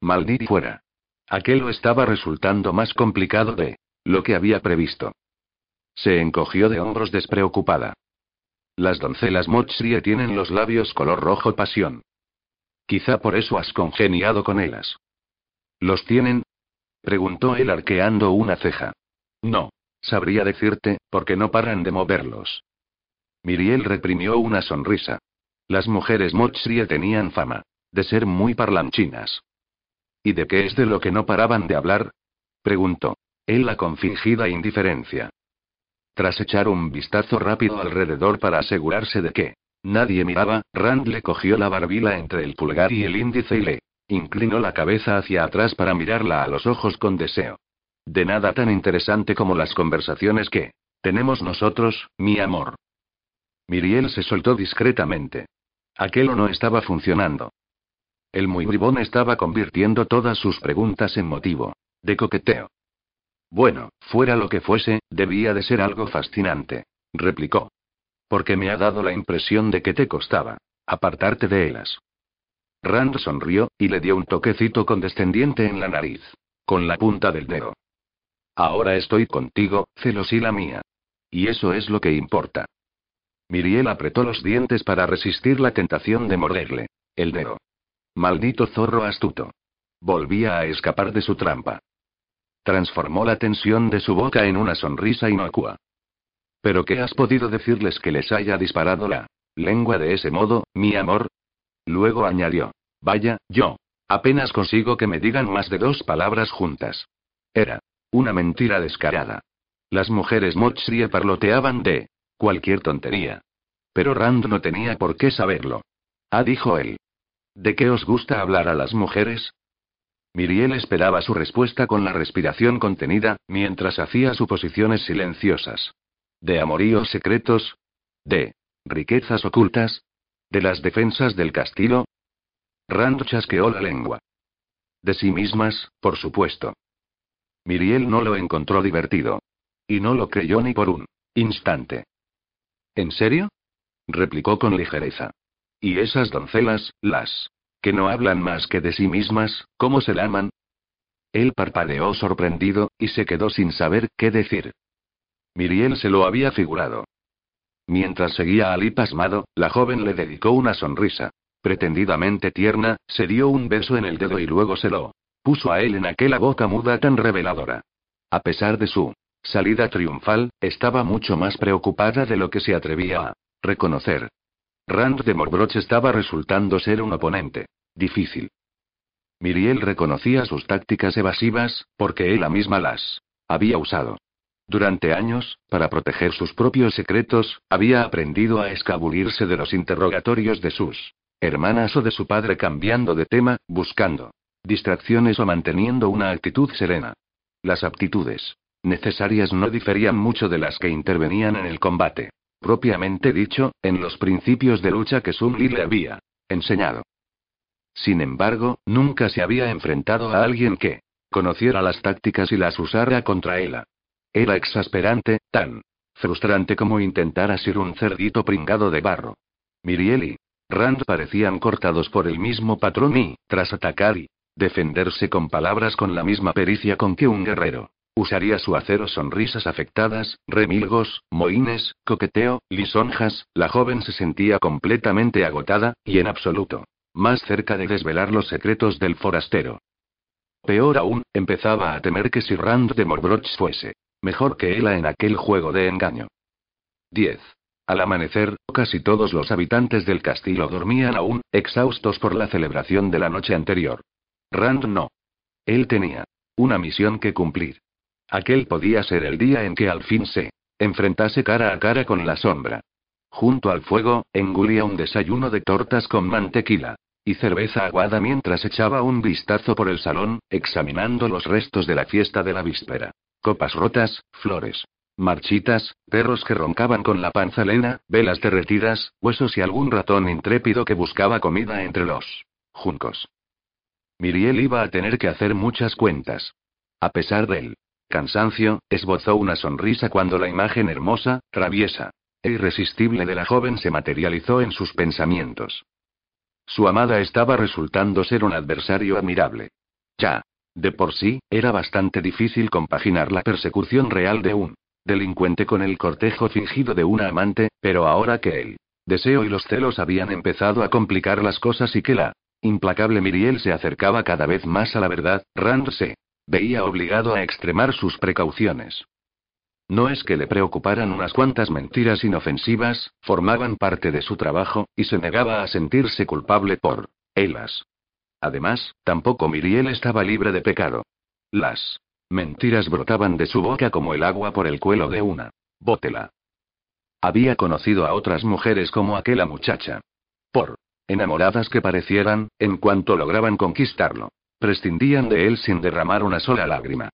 Maldito fuera. Aquello estaba resultando más complicado de lo que había previsto. Se encogió de hombros despreocupada. Las doncelas Mochrie tienen los labios color rojo pasión. Quizá por eso has congeniado con ellas. ¿Los tienen? preguntó él arqueando una ceja. No. Sabría decirte, porque no paran de moverlos. Miriel reprimió una sonrisa. Las mujeres Mochrie tenían fama de ser muy parlanchinas. ¿Y de qué es de lo que no paraban de hablar? preguntó. Él con fingida indiferencia. Tras echar un vistazo rápido alrededor para asegurarse de que Nadie miraba, Rand le cogió la barbila entre el pulgar y el índice y le inclinó la cabeza hacia atrás para mirarla a los ojos con deseo. De nada tan interesante como las conversaciones que tenemos nosotros, mi amor. Miriel se soltó discretamente. Aquello no estaba funcionando. El muy bribón estaba convirtiendo todas sus preguntas en motivo de coqueteo. Bueno, fuera lo que fuese, debía de ser algo fascinante, replicó. Porque me ha dado la impresión de que te costaba apartarte de ellas. Rand sonrió, y le dio un toquecito condescendiente en la nariz. Con la punta del dedo. Ahora estoy contigo, celosila mía. Y eso es lo que importa. Miriel apretó los dientes para resistir la tentación de morderle. El dedo. Maldito zorro astuto. Volvía a escapar de su trampa. Transformó la tensión de su boca en una sonrisa inocua. ¿Pero qué has podido decirles que les haya disparado la lengua de ese modo, mi amor? Luego añadió. Vaya, yo. Apenas consigo que me digan más de dos palabras juntas. Era. Una mentira descarada. Las mujeres Mochrie parloteaban de. cualquier tontería. Pero Rand no tenía por qué saberlo. Ah, dijo él. ¿De qué os gusta hablar a las mujeres? Miriel esperaba su respuesta con la respiración contenida, mientras hacía suposiciones silenciosas. ¿De amoríos secretos? ¿De riquezas ocultas? ¿De las defensas del castillo? Rand chasqueó la lengua. De sí mismas, por supuesto. Miriel no lo encontró divertido. Y no lo creyó ni por un instante. ¿En serio? replicó con ligereza. ¿Y esas doncelas, las que no hablan más que de sí mismas, cómo se llaman? Él parpadeó sorprendido, y se quedó sin saber qué decir. Miriel se lo había figurado. Mientras seguía Ali pasmado, la joven le dedicó una sonrisa pretendidamente tierna, se dio un beso en el dedo y luego se lo puso a él en aquella boca muda tan reveladora. A pesar de su salida triunfal, estaba mucho más preocupada de lo que se atrevía a reconocer. Rand de Morbroch estaba resultando ser un oponente difícil. Miriel reconocía sus tácticas evasivas, porque ella misma las había usado. Durante años, para proteger sus propios secretos, había aprendido a escabullirse de los interrogatorios de sus hermanas o de su padre cambiando de tema, buscando distracciones o manteniendo una actitud serena. Las aptitudes necesarias no diferían mucho de las que intervenían en el combate. Propiamente dicho, en los principios de lucha que Sun Li le había enseñado. Sin embargo, nunca se había enfrentado a alguien que conociera las tácticas y las usara contra ella. Era exasperante, tan frustrante como intentar asir un cerdito pringado de barro. Mirieli Rand parecían cortados por el mismo patrón y, tras atacar y defenderse con palabras con la misma pericia con que un guerrero usaría su acero sonrisas afectadas, remilgos, moines, coqueteo, lisonjas, la joven se sentía completamente agotada, y en absoluto, más cerca de desvelar los secretos del forastero. Peor aún, empezaba a temer que si Rand de Morbroch fuese mejor que ella en aquel juego de engaño. 10. Al amanecer, casi todos los habitantes del castillo dormían aún, exhaustos por la celebración de la noche anterior. Rand no. Él tenía una misión que cumplir. Aquel podía ser el día en que al fin se enfrentase cara a cara con la sombra. Junto al fuego, engulía un desayuno de tortas con mantequilla y cerveza aguada mientras echaba un vistazo por el salón, examinando los restos de la fiesta de la víspera. Copas rotas, flores, Marchitas, perros que roncaban con la panza lena, velas derretidas, huesos y algún ratón intrépido que buscaba comida entre los juncos. Miriel iba a tener que hacer muchas cuentas. A pesar del cansancio, esbozó una sonrisa cuando la imagen hermosa, traviesa e irresistible de la joven se materializó en sus pensamientos. Su amada estaba resultando ser un adversario admirable. Ya. De por sí, era bastante difícil compaginar la persecución real de un delincuente con el cortejo fingido de una amante, pero ahora que el deseo y los celos habían empezado a complicar las cosas y que la implacable Miriel se acercaba cada vez más a la verdad, Rand se veía obligado a extremar sus precauciones. No es que le preocuparan unas cuantas mentiras inofensivas, formaban parte de su trabajo, y se negaba a sentirse culpable por ellas. Además, tampoco Miriel estaba libre de pecado. Las Mentiras brotaban de su boca como el agua por el cuelo de una bótela. Había conocido a otras mujeres como aquella muchacha. Por enamoradas que parecieran, en cuanto lograban conquistarlo, prescindían de él sin derramar una sola lágrima.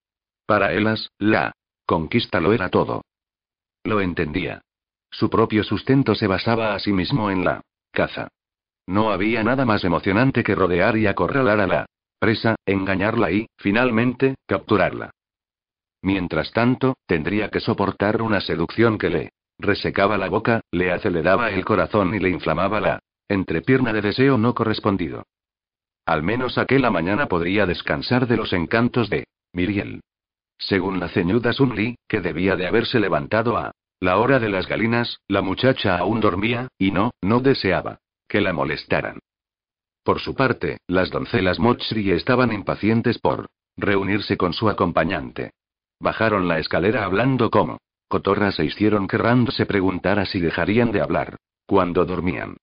Para ellas, la conquista lo era todo. Lo entendía. Su propio sustento se basaba a sí mismo en la caza. No había nada más emocionante que rodear y acorralar a la presa, engañarla y, finalmente, capturarla. Mientras tanto, tendría que soportar una seducción que le resecaba la boca, le aceleraba el corazón y le inflamaba la entrepierna de deseo no correspondido. Al menos aquella mañana podría descansar de los encantos de Miriel. Según la ceñuda Sunli, que debía de haberse levantado a la hora de las galinas, la muchacha aún dormía, y no, no deseaba que la molestaran. Por su parte, las doncelas Mochri estaban impacientes por reunirse con su acompañante. Bajaron la escalera hablando como cotorras e hicieron que Rand se preguntara si dejarían de hablar cuando dormían.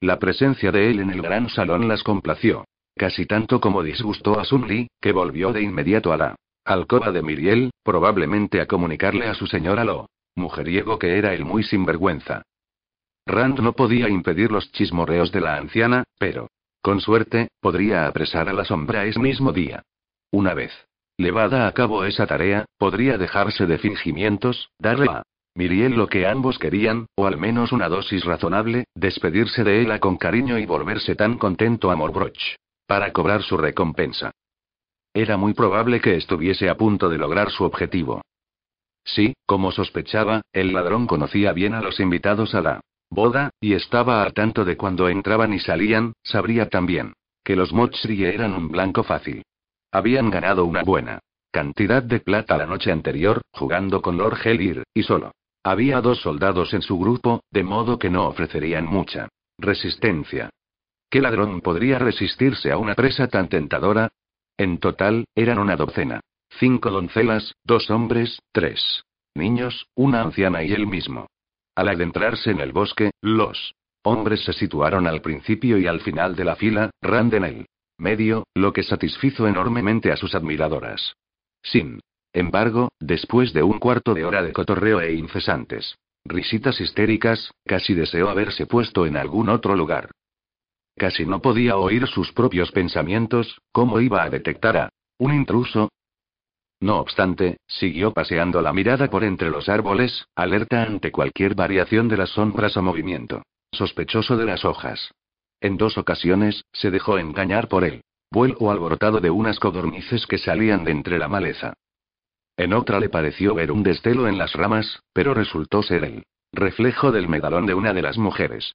La presencia de él en el gran salón las complació, casi tanto como disgustó a Sun Li, que volvió de inmediato a la alcoba de Miriel, probablemente a comunicarle a su señora lo mujeriego que era el muy sinvergüenza. Rand no podía impedir los chismorreos de la anciana, pero, con suerte, podría apresar a la sombra ese mismo día. Una vez Levada a cabo esa tarea, podría dejarse de fingimientos, darle a Miriel lo que ambos querían, o al menos una dosis razonable, despedirse de ella con cariño y volverse tan contento a Morbroch. Para cobrar su recompensa. Era muy probable que estuviese a punto de lograr su objetivo. Sí, como sospechaba, el ladrón conocía bien a los invitados a la boda, y estaba al tanto de cuando entraban y salían, sabría también que los Mochri eran un blanco fácil. Habían ganado una buena cantidad de plata la noche anterior, jugando con Lord Helir, y solo. Había dos soldados en su grupo, de modo que no ofrecerían mucha resistencia. ¿Qué ladrón podría resistirse a una presa tan tentadora? En total, eran una docena. Cinco doncelas, dos hombres, tres niños, una anciana y él mismo. Al adentrarse en el bosque, los hombres se situaron al principio y al final de la fila, Rand en él medio, lo que satisfizo enormemente a sus admiradoras. Sin embargo, después de un cuarto de hora de cotorreo e incesantes risitas histéricas, casi deseó haberse puesto en algún otro lugar. Casi no podía oír sus propios pensamientos, ¿cómo iba a detectar a un intruso? No obstante, siguió paseando la mirada por entre los árboles, alerta ante cualquier variación de las sombras o movimiento. Sospechoso de las hojas. En dos ocasiones, se dejó engañar por el vuelo alborotado de unas codornices que salían de entre la maleza. En otra le pareció ver un destelo en las ramas, pero resultó ser el reflejo del medalón de una de las mujeres.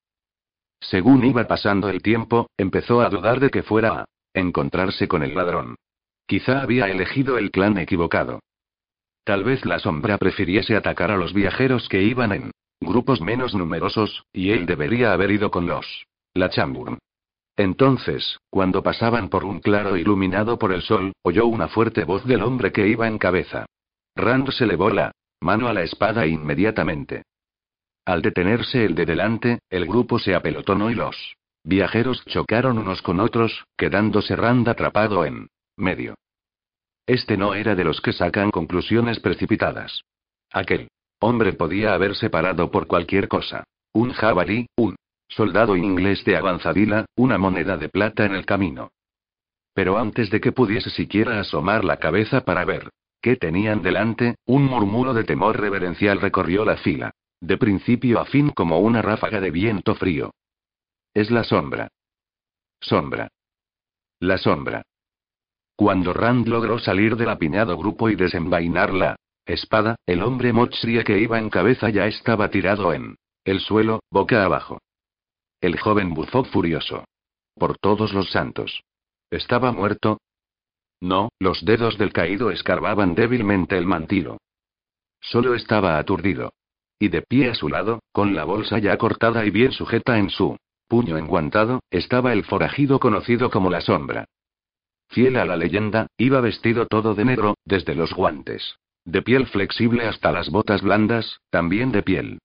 Según iba pasando el tiempo, empezó a dudar de que fuera a encontrarse con el ladrón. Quizá había elegido el clan equivocado. Tal vez la sombra prefiriese atacar a los viajeros que iban en grupos menos numerosos, y él debería haber ido con los la Chamburn. Entonces, cuando pasaban por un claro iluminado por el sol, oyó una fuerte voz del hombre que iba en cabeza. Rand se levó la mano a la espada inmediatamente. Al detenerse el de delante, el grupo se apelotonó y los viajeros chocaron unos con otros, quedándose Rand atrapado en medio. Este no era de los que sacan conclusiones precipitadas. Aquel hombre podía haberse parado por cualquier cosa. Un jabalí, un Soldado inglés de avanzadila, una moneda de plata en el camino. Pero antes de que pudiese siquiera asomar la cabeza para ver qué tenían delante, un murmuro de temor reverencial recorrió la fila. De principio a fin como una ráfaga de viento frío. Es la sombra. Sombra. La sombra. Cuando Rand logró salir del apiñado grupo y desenvainar la espada, el hombre Mochria que iba en cabeza ya estaba tirado en el suelo, boca abajo. El joven bufó furioso. Por todos los santos. ¿Estaba muerto? No, los dedos del caído escarbaban débilmente el mantilo. Solo estaba aturdido. Y de pie a su lado, con la bolsa ya cortada y bien sujeta en su puño enguantado, estaba el forajido conocido como la sombra. Fiel a la leyenda, iba vestido todo de negro, desde los guantes. De piel flexible hasta las botas blandas, también de piel.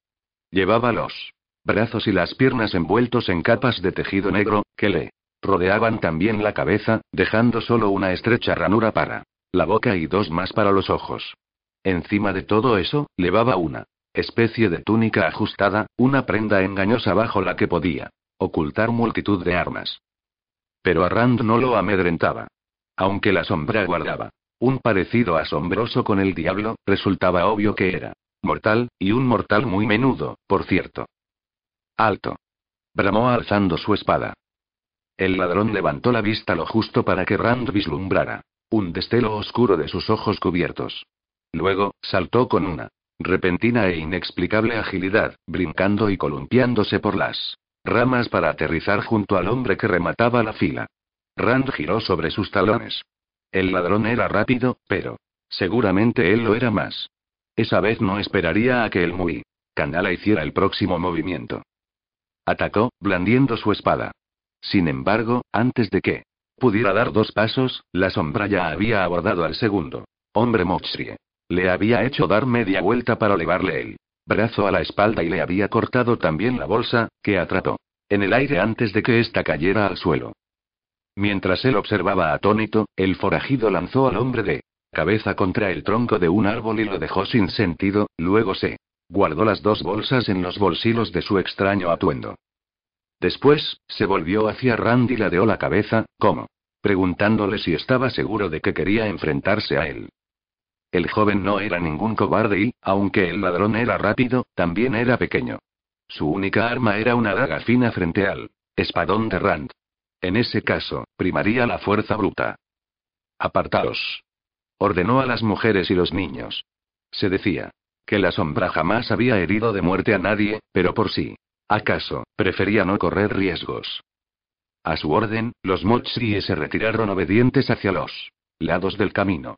Llevaba los brazos y las piernas envueltos en capas de tejido negro, que le rodeaban también la cabeza, dejando solo una estrecha ranura para la boca y dos más para los ojos. Encima de todo eso, levaba una especie de túnica ajustada, una prenda engañosa bajo la que podía ocultar multitud de armas. Pero a Rand no lo amedrentaba. Aunque la sombra guardaba un parecido asombroso con el diablo, resultaba obvio que era mortal, y un mortal muy menudo, por cierto. Alto. Bramó alzando su espada. El ladrón levantó la vista lo justo para que Rand vislumbrara un destelo oscuro de sus ojos cubiertos. Luego, saltó con una repentina e inexplicable agilidad, brincando y columpiándose por las ramas para aterrizar junto al hombre que remataba la fila. Rand giró sobre sus talones. El ladrón era rápido, pero seguramente él lo era más. Esa vez no esperaría a que el muy canala hiciera el próximo movimiento. Atacó, blandiendo su espada. Sin embargo, antes de que pudiera dar dos pasos, la sombra ya había abordado al segundo. Hombre Mochrie. Le había hecho dar media vuelta para elevarle el brazo a la espalda y le había cortado también la bolsa, que atrapó en el aire antes de que ésta cayera al suelo. Mientras él observaba atónito, el forajido lanzó al hombre de cabeza contra el tronco de un árbol y lo dejó sin sentido, luego se guardó las dos bolsas en los bolsillos de su extraño atuendo. Después, se volvió hacia Rand y ladeó la cabeza, como preguntándole si estaba seguro de que quería enfrentarse a él. El joven no era ningún cobarde y, aunque el ladrón era rápido, también era pequeño. Su única arma era una daga fina frente al espadón de Rand. En ese caso, primaría la fuerza bruta. Apartaos. Ordenó a las mujeres y los niños. Se decía que la sombra jamás había herido de muerte a nadie, pero por sí. ¿Acaso, prefería no correr riesgos? A su orden, los Mochri se retiraron obedientes hacia los lados del camino.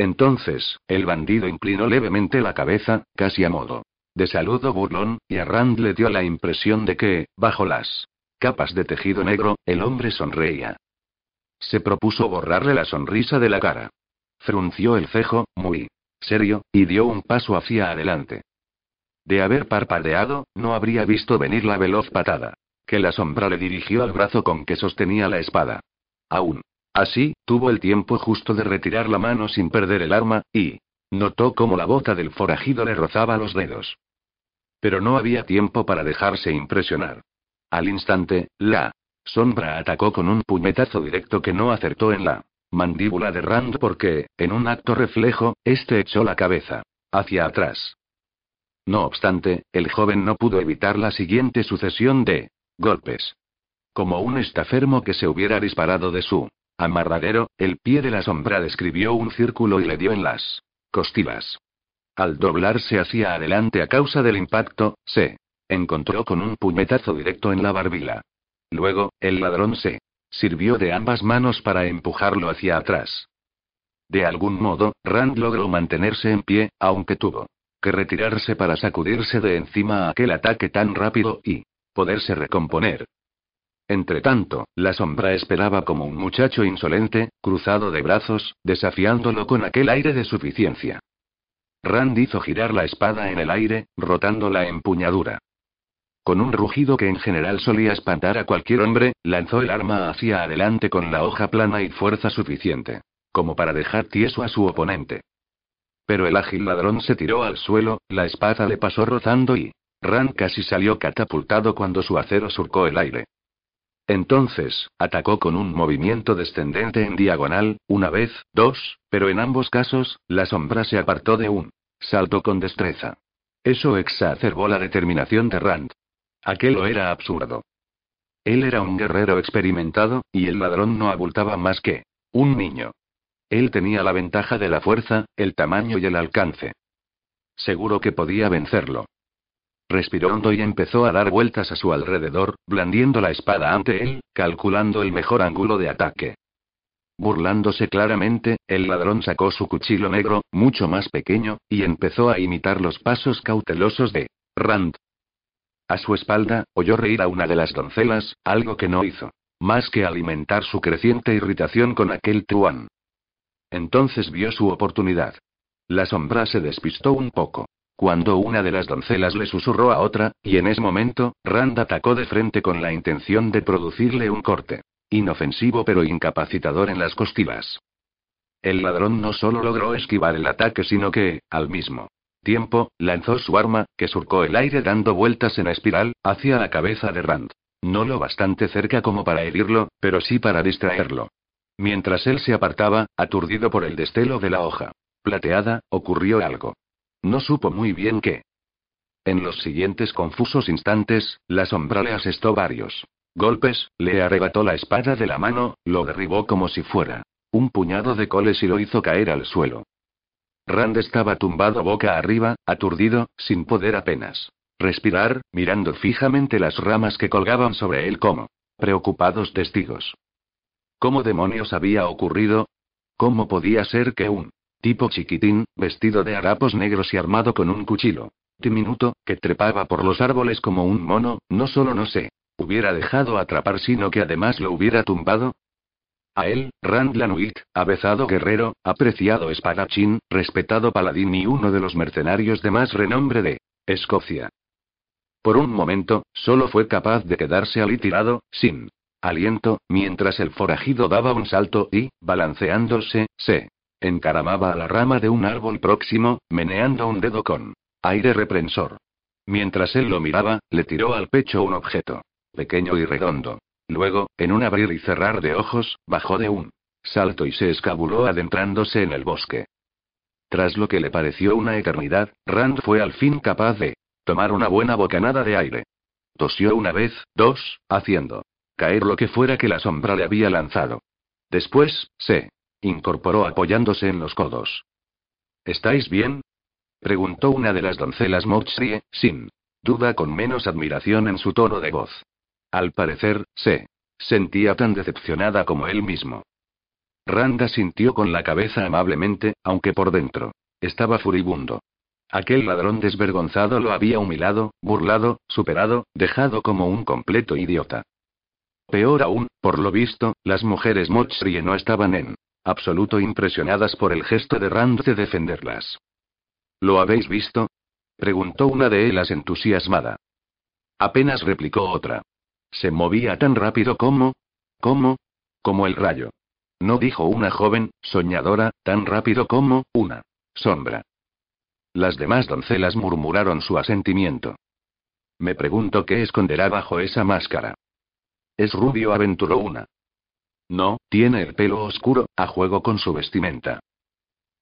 Entonces, el bandido inclinó levemente la cabeza, casi a modo de saludo burlón, y a Rand le dio la impresión de que, bajo las capas de tejido negro, el hombre sonreía. Se propuso borrarle la sonrisa de la cara. Frunció el cejo, muy serio, y dio un paso hacia adelante. De haber parpadeado, no habría visto venir la veloz patada que la sombra le dirigió al brazo con que sostenía la espada. Aún así, tuvo el tiempo justo de retirar la mano sin perder el arma, y notó cómo la bota del forajido le rozaba los dedos. Pero no había tiempo para dejarse impresionar. Al instante, la sombra atacó con un puñetazo directo que no acertó en la mandíbula de Rand porque, en un acto reflejo, este echó la cabeza hacia atrás. No obstante, el joven no pudo evitar la siguiente sucesión de golpes. Como un estafermo que se hubiera disparado de su amarradero, el pie de la sombra describió un círculo y le dio en las costillas. Al doblarse hacia adelante a causa del impacto, se encontró con un puñetazo directo en la barbilla. Luego, el ladrón se sirvió de ambas manos para empujarlo hacia atrás. De algún modo, Rand logró mantenerse en pie, aunque tuvo que retirarse para sacudirse de encima aquel ataque tan rápido y poderse recomponer. Entretanto, la sombra esperaba como un muchacho insolente, cruzado de brazos, desafiándolo con aquel aire de suficiencia. Rand hizo girar la espada en el aire, rotando la empuñadura. Con un rugido que en general solía espantar a cualquier hombre, lanzó el arma hacia adelante con la hoja plana y fuerza suficiente. Como para dejar tieso a su oponente. Pero el ágil ladrón se tiró al suelo, la espada le pasó rozando y Rand casi salió catapultado cuando su acero surcó el aire. Entonces, atacó con un movimiento descendente en diagonal, una vez, dos, pero en ambos casos, la sombra se apartó de un salto con destreza. Eso exacerbó la determinación de Rand. Aquello era absurdo. Él era un guerrero experimentado, y el ladrón no abultaba más que un niño. Él tenía la ventaja de la fuerza, el tamaño y el alcance. Seguro que podía vencerlo. Respiró hondo y empezó a dar vueltas a su alrededor, blandiendo la espada ante él, calculando el mejor ángulo de ataque. Burlándose claramente, el ladrón sacó su cuchillo negro, mucho más pequeño, y empezó a imitar los pasos cautelosos de Rand. A su espalda, oyó reír a una de las doncelas, algo que no hizo. Más que alimentar su creciente irritación con aquel truán. Entonces vio su oportunidad. La sombra se despistó un poco. Cuando una de las doncelas le susurró a otra, y en ese momento, Rand atacó de frente con la intención de producirle un corte. Inofensivo pero incapacitador en las costillas. El ladrón no solo logró esquivar el ataque, sino que, al mismo tiempo, lanzó su arma, que surcó el aire dando vueltas en espiral, hacia la cabeza de Rand. No lo bastante cerca como para herirlo, pero sí para distraerlo. Mientras él se apartaba, aturdido por el destelo de la hoja plateada, ocurrió algo. No supo muy bien qué. En los siguientes confusos instantes, la sombra le asestó varios golpes, le arrebató la espada de la mano, lo derribó como si fuera un puñado de coles y lo hizo caer al suelo. Rand estaba tumbado boca arriba, aturdido, sin poder apenas respirar, mirando fijamente las ramas que colgaban sobre él como preocupados testigos. ¿Cómo demonios había ocurrido? ¿Cómo podía ser que un tipo chiquitín, vestido de harapos negros y armado con un cuchillo diminuto, que trepaba por los árboles como un mono, no solo no se hubiera dejado atrapar, sino que además lo hubiera tumbado? A él, Rand Lanuit, avezado guerrero, apreciado espadachín, respetado paladín y uno de los mercenarios de más renombre de Escocia. Por un momento, solo fue capaz de quedarse allí tirado, sin aliento, mientras el forajido daba un salto y, balanceándose, se encaramaba a la rama de un árbol próximo, meneando un dedo con aire reprensor. Mientras él lo miraba, le tiró al pecho un objeto pequeño y redondo. Luego, en un abrir y cerrar de ojos, bajó de un salto y se escabuló adentrándose en el bosque. Tras lo que le pareció una eternidad, Rand fue al fin capaz de tomar una buena bocanada de aire. Tosió una vez, dos, haciendo caer lo que fuera que la sombra le había lanzado. Después, se incorporó apoyándose en los codos. ¿Estáis bien? preguntó una de las doncelas Mochrie, sin duda con menos admiración en su tono de voz. Al parecer, se sentía tan decepcionada como él mismo. Randa sintió con la cabeza amablemente, aunque por dentro estaba furibundo. Aquel ladrón desvergonzado lo había humillado, burlado, superado, dejado como un completo idiota. Peor aún, por lo visto, las mujeres Mochrie no estaban en absoluto impresionadas por el gesto de Rand de defenderlas. ¿Lo habéis visto? preguntó una de ellas entusiasmada. Apenas replicó otra. Se movía tan rápido como... ¿Cómo? Como el rayo. No dijo una joven, soñadora, tan rápido como una sombra. Las demás doncelas murmuraron su asentimiento. Me pregunto qué esconderá bajo esa máscara. Es rubio, aventuró una. No, tiene el pelo oscuro, a juego con su vestimenta.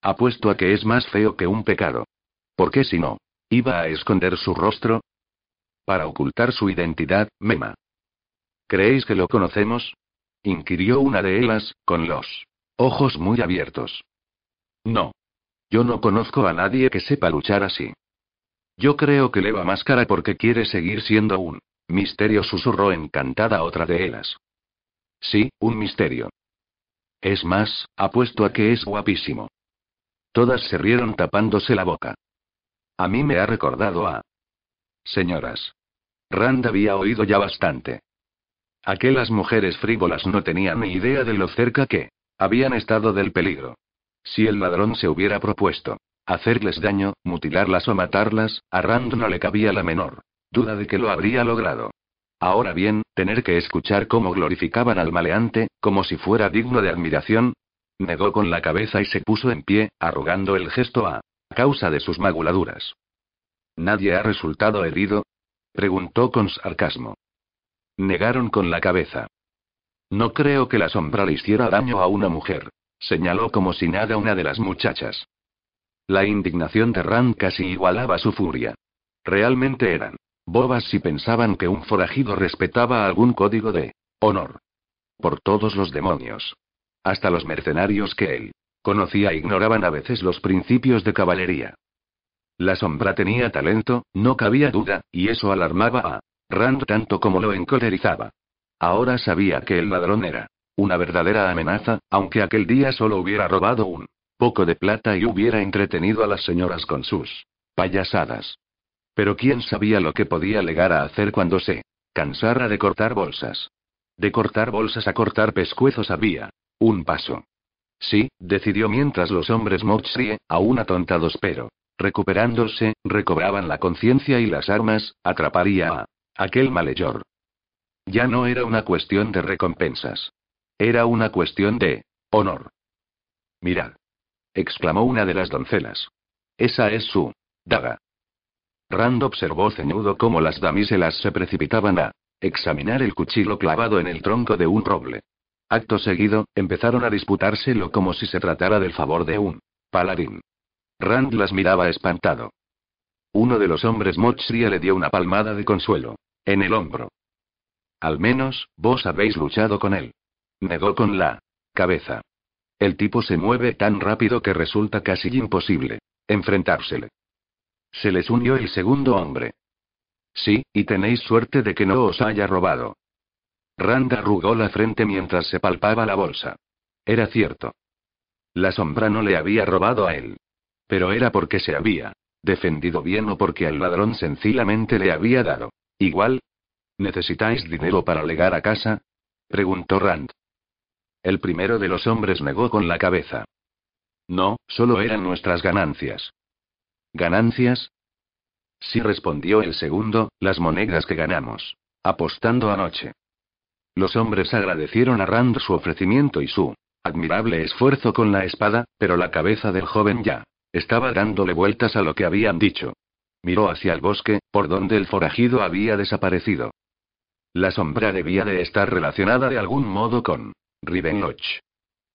Apuesto a que es más feo que un pecado. ¿Por qué si no? ¿Iba a esconder su rostro? Para ocultar su identidad, Mema. ¿Creéis que lo conocemos? inquirió una de ellas, con los ojos muy abiertos. No. Yo no conozco a nadie que sepa luchar así. Yo creo que le va máscara porque quiere seguir siendo un misterio, susurró encantada otra de ellas. Sí, un misterio. Es más, apuesto a que es guapísimo. Todas se rieron tapándose la boca. A mí me ha recordado a... Señoras. Rand había oído ya bastante. Aquellas mujeres frívolas no tenían ni idea de lo cerca que habían estado del peligro. Si el ladrón se hubiera propuesto hacerles daño, mutilarlas o matarlas, a Rand no le cabía la menor duda de que lo habría logrado. Ahora bien, tener que escuchar cómo glorificaban al maleante, como si fuera digno de admiración. Negó con la cabeza y se puso en pie, arrugando el gesto a causa de sus maguladuras. ¿Nadie ha resultado herido? preguntó con sarcasmo. Negaron con la cabeza. No creo que la sombra le hiciera daño a una mujer, señaló como si nada una de las muchachas. La indignación de Rand casi igualaba su furia. Realmente eran bobas si pensaban que un forajido respetaba algún código de honor. Por todos los demonios. Hasta los mercenarios que él conocía ignoraban a veces los principios de caballería. La sombra tenía talento, no cabía duda, y eso alarmaba a Rand tanto como lo encolerizaba. Ahora sabía que el ladrón era una verdadera amenaza, aunque aquel día solo hubiera robado un poco de plata y hubiera entretenido a las señoras con sus payasadas. Pero quién sabía lo que podía llegar a hacer cuando se cansara de cortar bolsas. De cortar bolsas a cortar pescuezos había un paso. Sí, decidió mientras los hombres Mochrie, aún atontados pero recuperándose, recobraban la conciencia y las armas, atraparía a Aquel malhechor. Ya no era una cuestión de recompensas. Era una cuestión de honor. Mirad. exclamó una de las doncelas. Esa es su Daga. Rand observó ceñudo cómo las damiselas se precipitaban a examinar el cuchillo clavado en el tronco de un roble. Acto seguido, empezaron a disputárselo como si se tratara del favor de un paladín. Rand las miraba espantado. Uno de los hombres Mochria le dio una palmada de consuelo. En el hombro. Al menos, vos habéis luchado con él. Negó con la cabeza. El tipo se mueve tan rápido que resulta casi imposible enfrentársele. Se les unió el segundo hombre. Sí, y tenéis suerte de que no os haya robado. Rand arrugó la frente mientras se palpaba la bolsa. Era cierto. La sombra no le había robado a él. Pero era porque se había defendido bien o porque al ladrón sencillamente le había dado. Igual. ¿Necesitáis dinero para legar a casa? preguntó Rand. El primero de los hombres negó con la cabeza. No, solo eran nuestras ganancias. ¿Ganancias? Sí respondió el segundo, las monedas que ganamos. Apostando anoche. Los hombres agradecieron a Rand su ofrecimiento y su admirable esfuerzo con la espada, pero la cabeza del joven ya estaba dándole vueltas a lo que habían dicho. Miró hacia el bosque, por donde el forajido había desaparecido. La sombra debía de estar relacionada de algún modo con Rivenloch.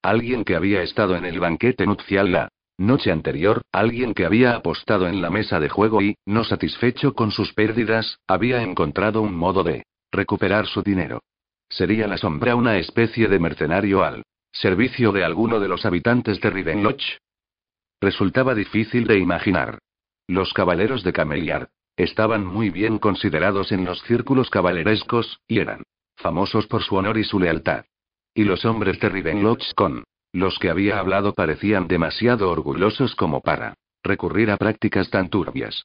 Alguien que había estado en el banquete nupcial la noche anterior, alguien que había apostado en la mesa de juego y, no satisfecho con sus pérdidas, había encontrado un modo de recuperar su dinero. Sería la sombra una especie de mercenario al servicio de alguno de los habitantes de Rivenloch. Resultaba difícil de imaginar. Los caballeros de Cameliard estaban muy bien considerados en los círculos caballerescos, y eran famosos por su honor y su lealtad. Y los hombres de Rivenloch con los que había hablado parecían demasiado orgullosos como para recurrir a prácticas tan turbias.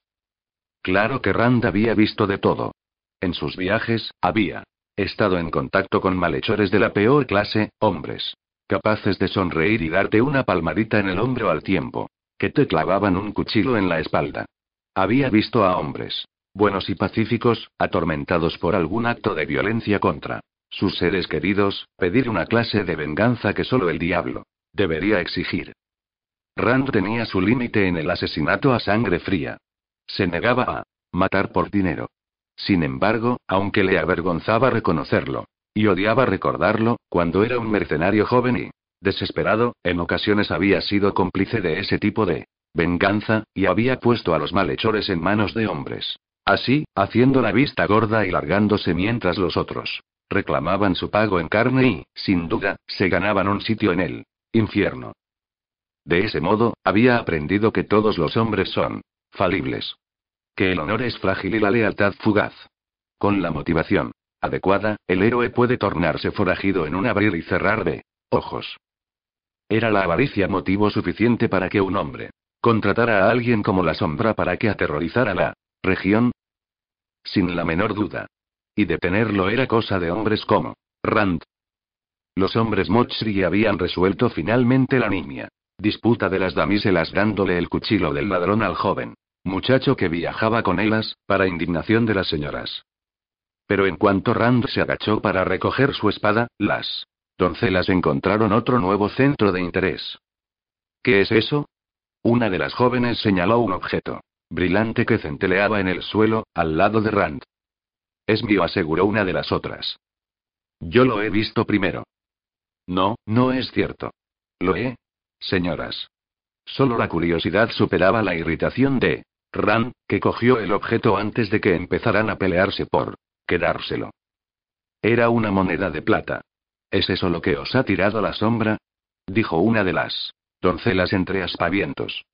Claro que Rand había visto de todo. En sus viajes, había estado en contacto con malhechores de la peor clase, hombres capaces de sonreír y darte una palmadita en el hombro al tiempo, que te clavaban un cuchillo en la espalda. Había visto a hombres, buenos y pacíficos, atormentados por algún acto de violencia contra sus seres queridos, pedir una clase de venganza que solo el diablo debería exigir. Rand tenía su límite en el asesinato a sangre fría. Se negaba a matar por dinero. Sin embargo, aunque le avergonzaba reconocerlo, y odiaba recordarlo, cuando era un mercenario joven y desesperado, en ocasiones había sido cómplice de ese tipo de venganza, y había puesto a los malhechores en manos de hombres. Así, haciendo la vista gorda y largándose mientras los otros reclamaban su pago en carne y, sin duda, se ganaban un sitio en el infierno. De ese modo, había aprendido que todos los hombres son falibles. Que el honor es frágil y la lealtad fugaz. Con la motivación adecuada, el héroe puede tornarse forajido en un abrir y cerrar de ojos. Era la avaricia motivo suficiente para que un hombre contratara a alguien como la sombra para que aterrorizara la región. Sin la menor duda. Y detenerlo era cosa de hombres como Rand. Los hombres Mochri habían resuelto finalmente la niña. Disputa de las damiselas dándole el cuchillo del ladrón al joven muchacho que viajaba con ellas, para indignación de las señoras. Pero en cuanto Rand se agachó para recoger su espada, las doncelas encontraron otro nuevo centro de interés. ¿Qué es eso? Una de las jóvenes señaló un objeto brillante que centeleaba en el suelo, al lado de Rand. Es mío, aseguró una de las otras. Yo lo he visto primero. No, no es cierto. Lo he. Señoras. Solo la curiosidad superaba la irritación de Rand, que cogió el objeto antes de que empezaran a pelearse por quedárselo. Era una moneda de plata. ¿Es eso lo que os ha tirado la sombra? dijo una de las doncelas entre aspavientos.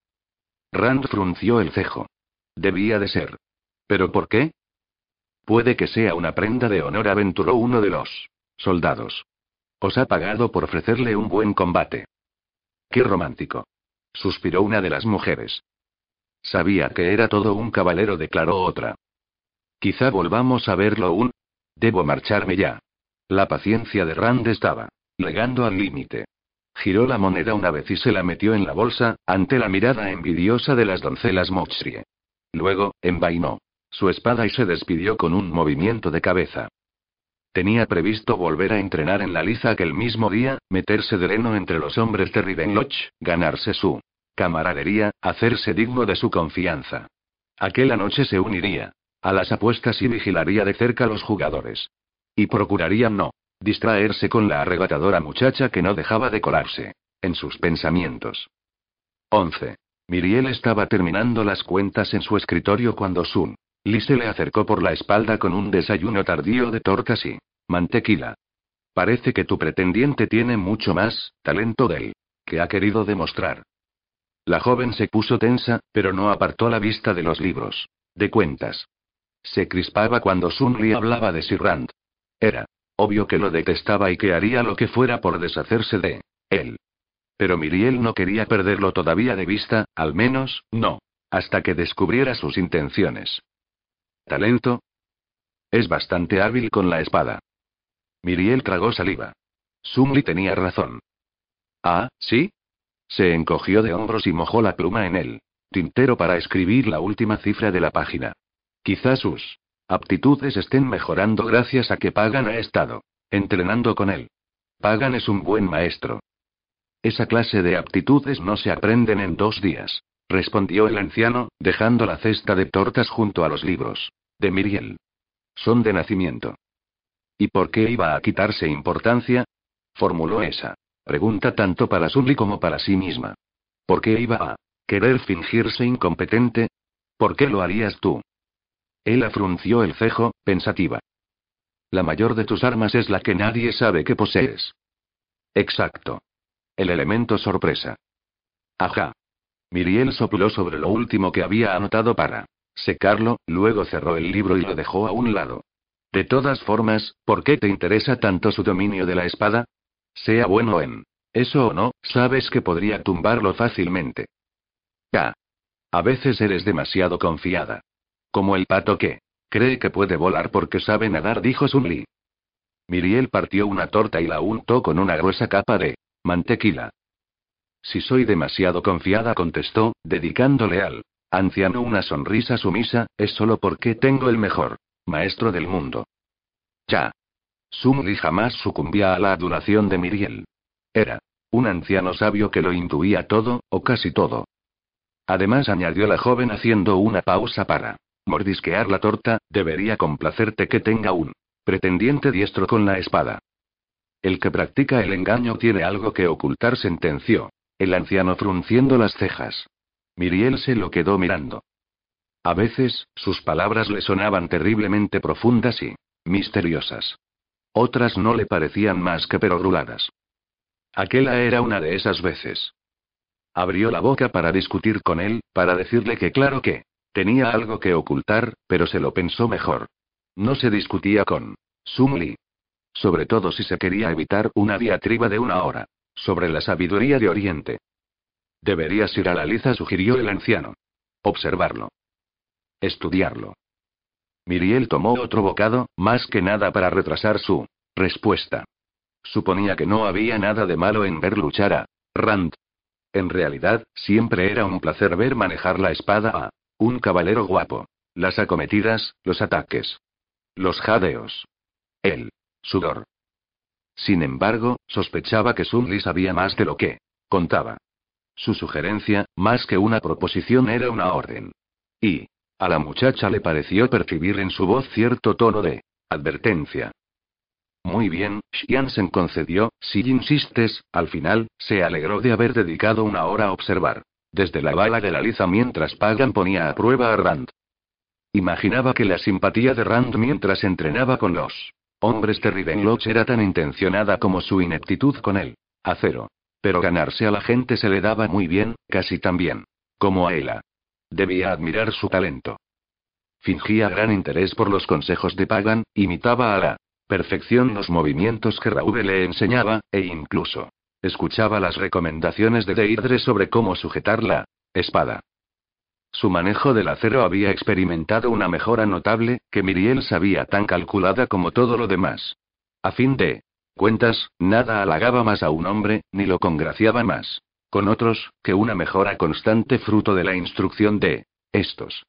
Rand frunció el cejo. Debía de ser. ¿Pero por qué? Puede que sea una prenda de honor, aventuró uno de los soldados. Os ha pagado por ofrecerle un buen combate. Qué romántico. Suspiró una de las mujeres. Sabía que era todo un caballero, declaró otra. Quizá volvamos a verlo un. Debo marcharme ya. La paciencia de Rand estaba llegando al límite. Giró la moneda una vez y se la metió en la bolsa, ante la mirada envidiosa de las doncelas Mochrie. Luego, envainó su espada y se despidió con un movimiento de cabeza. Tenía previsto volver a entrenar en la liza aquel mismo día, meterse de leno entre los hombres de Rivenloch, ganarse su camaradería, hacerse digno de su confianza. Aquella noche se uniría a las apuestas y vigilaría de cerca a los jugadores. Y procuraría no distraerse con la arrebatadora muchacha que no dejaba de colarse en sus pensamientos. 11. Miriel estaba terminando las cuentas en su escritorio cuando Sun Lee se le acercó por la espalda con un desayuno tardío de tortas y mantequilla. Parece que tu pretendiente tiene mucho más talento del que ha querido demostrar. La joven se puso tensa, pero no apartó la vista de los libros. De cuentas. Se crispaba cuando Sun Lee hablaba de Sirrand. Era obvio que lo detestaba y que haría lo que fuera por deshacerse de él. Pero Miriel no quería perderlo todavía de vista, al menos, no. Hasta que descubriera sus intenciones. ¿Talento? Es bastante hábil con la espada. Miriel tragó saliva. Sumli tenía razón. Ah, ¿sí? Se encogió de hombros y mojó la pluma en él. Tintero para escribir la última cifra de la página. Quizás sus aptitudes estén mejorando gracias a que Pagan ha estado entrenando con él. Pagan es un buen maestro. Esa clase de aptitudes no se aprenden en dos días, respondió el anciano, dejando la cesta de tortas junto a los libros. De Miriel. Son de nacimiento. ¿Y por qué iba a quitarse importancia? Formuló esa pregunta tanto para Sully como para sí misma. ¿Por qué iba a querer fingirse incompetente? ¿Por qué lo harías tú? Él afrunció el cejo, pensativa. La mayor de tus armas es la que nadie sabe que posees. Exacto. El elemento sorpresa. Ajá. Miriel sopló sobre lo último que había anotado para secarlo, luego cerró el libro y lo dejó a un lado. De todas formas, ¿por qué te interesa tanto su dominio de la espada? Sea bueno en eso o no, sabes que podría tumbarlo fácilmente. Ya. A veces eres demasiado confiada. Como el pato que cree que puede volar porque sabe nadar, dijo Sunli. Miriel partió una torta y la untó con una gruesa capa de Mantequila. Si soy demasiado confiada, contestó, dedicándole al anciano una sonrisa sumisa, es solo porque tengo el mejor maestro del mundo. Ya. Sumli jamás sucumbía a la adulación de Miriel. Era un anciano sabio que lo intuía todo, o casi todo. Además, añadió la joven haciendo una pausa para mordisquear la torta, debería complacerte que tenga un pretendiente diestro con la espada. El que practica el engaño tiene algo que ocultar, sentenció. El anciano frunciendo las cejas. Miriel se lo quedó mirando. A veces, sus palabras le sonaban terriblemente profundas y misteriosas. Otras no le parecían más que perogruladas. Aquella era una de esas veces. Abrió la boca para discutir con él, para decirle que claro que tenía algo que ocultar, pero se lo pensó mejor. No se discutía con Sumli. Sobre todo si se quería evitar una diatriba de una hora. Sobre la sabiduría de Oriente. Deberías ir a la liza, sugirió el anciano. Observarlo. Estudiarlo. Miriel tomó otro bocado, más que nada para retrasar su respuesta. Suponía que no había nada de malo en ver luchar a Rand. En realidad, siempre era un placer ver manejar la espada a un caballero guapo. Las acometidas, los ataques. Los jadeos. Él. Sudor. Sin embargo, sospechaba que Sunli sabía más de lo que contaba. Su sugerencia, más que una proposición, era una orden. Y, a la muchacha le pareció percibir en su voz cierto tono de advertencia. Muy bien, Xiansen concedió, si insistes, al final, se alegró de haber dedicado una hora a observar. Desde la bala de la liza mientras Pagan ponía a prueba a Rand. Imaginaba que la simpatía de Rand mientras entrenaba con los Hombres de Rivenloch era tan intencionada como su ineptitud con él. Acero. Pero ganarse a la gente se le daba muy bien, casi tan bien. Como a Ella. Debía admirar su talento. Fingía gran interés por los consejos de Pagan, imitaba a la perfección los movimientos que Raúl le enseñaba, e incluso escuchaba las recomendaciones de Deidre sobre cómo sujetar la espada. Su manejo del acero había experimentado una mejora notable, que Miriel sabía tan calculada como todo lo demás. A fin de cuentas, nada halagaba más a un hombre, ni lo congraciaba más. Con otros, que una mejora constante fruto de la instrucción de estos.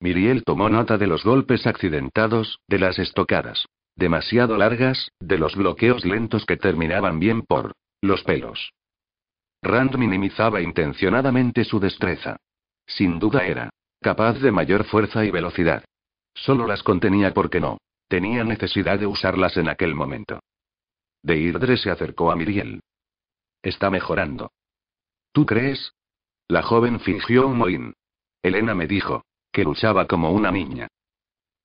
Miriel tomó nota de los golpes accidentados, de las estocadas. Demasiado largas, de los bloqueos lentos que terminaban bien por los pelos. Rand minimizaba intencionadamente su destreza. Sin duda era capaz de mayor fuerza y velocidad. Solo las contenía porque no. Tenía necesidad de usarlas en aquel momento. Deirdre se acercó a Miriel. Está mejorando. ¿Tú crees? La joven fingió un mohín. Elena me dijo, que luchaba como una niña.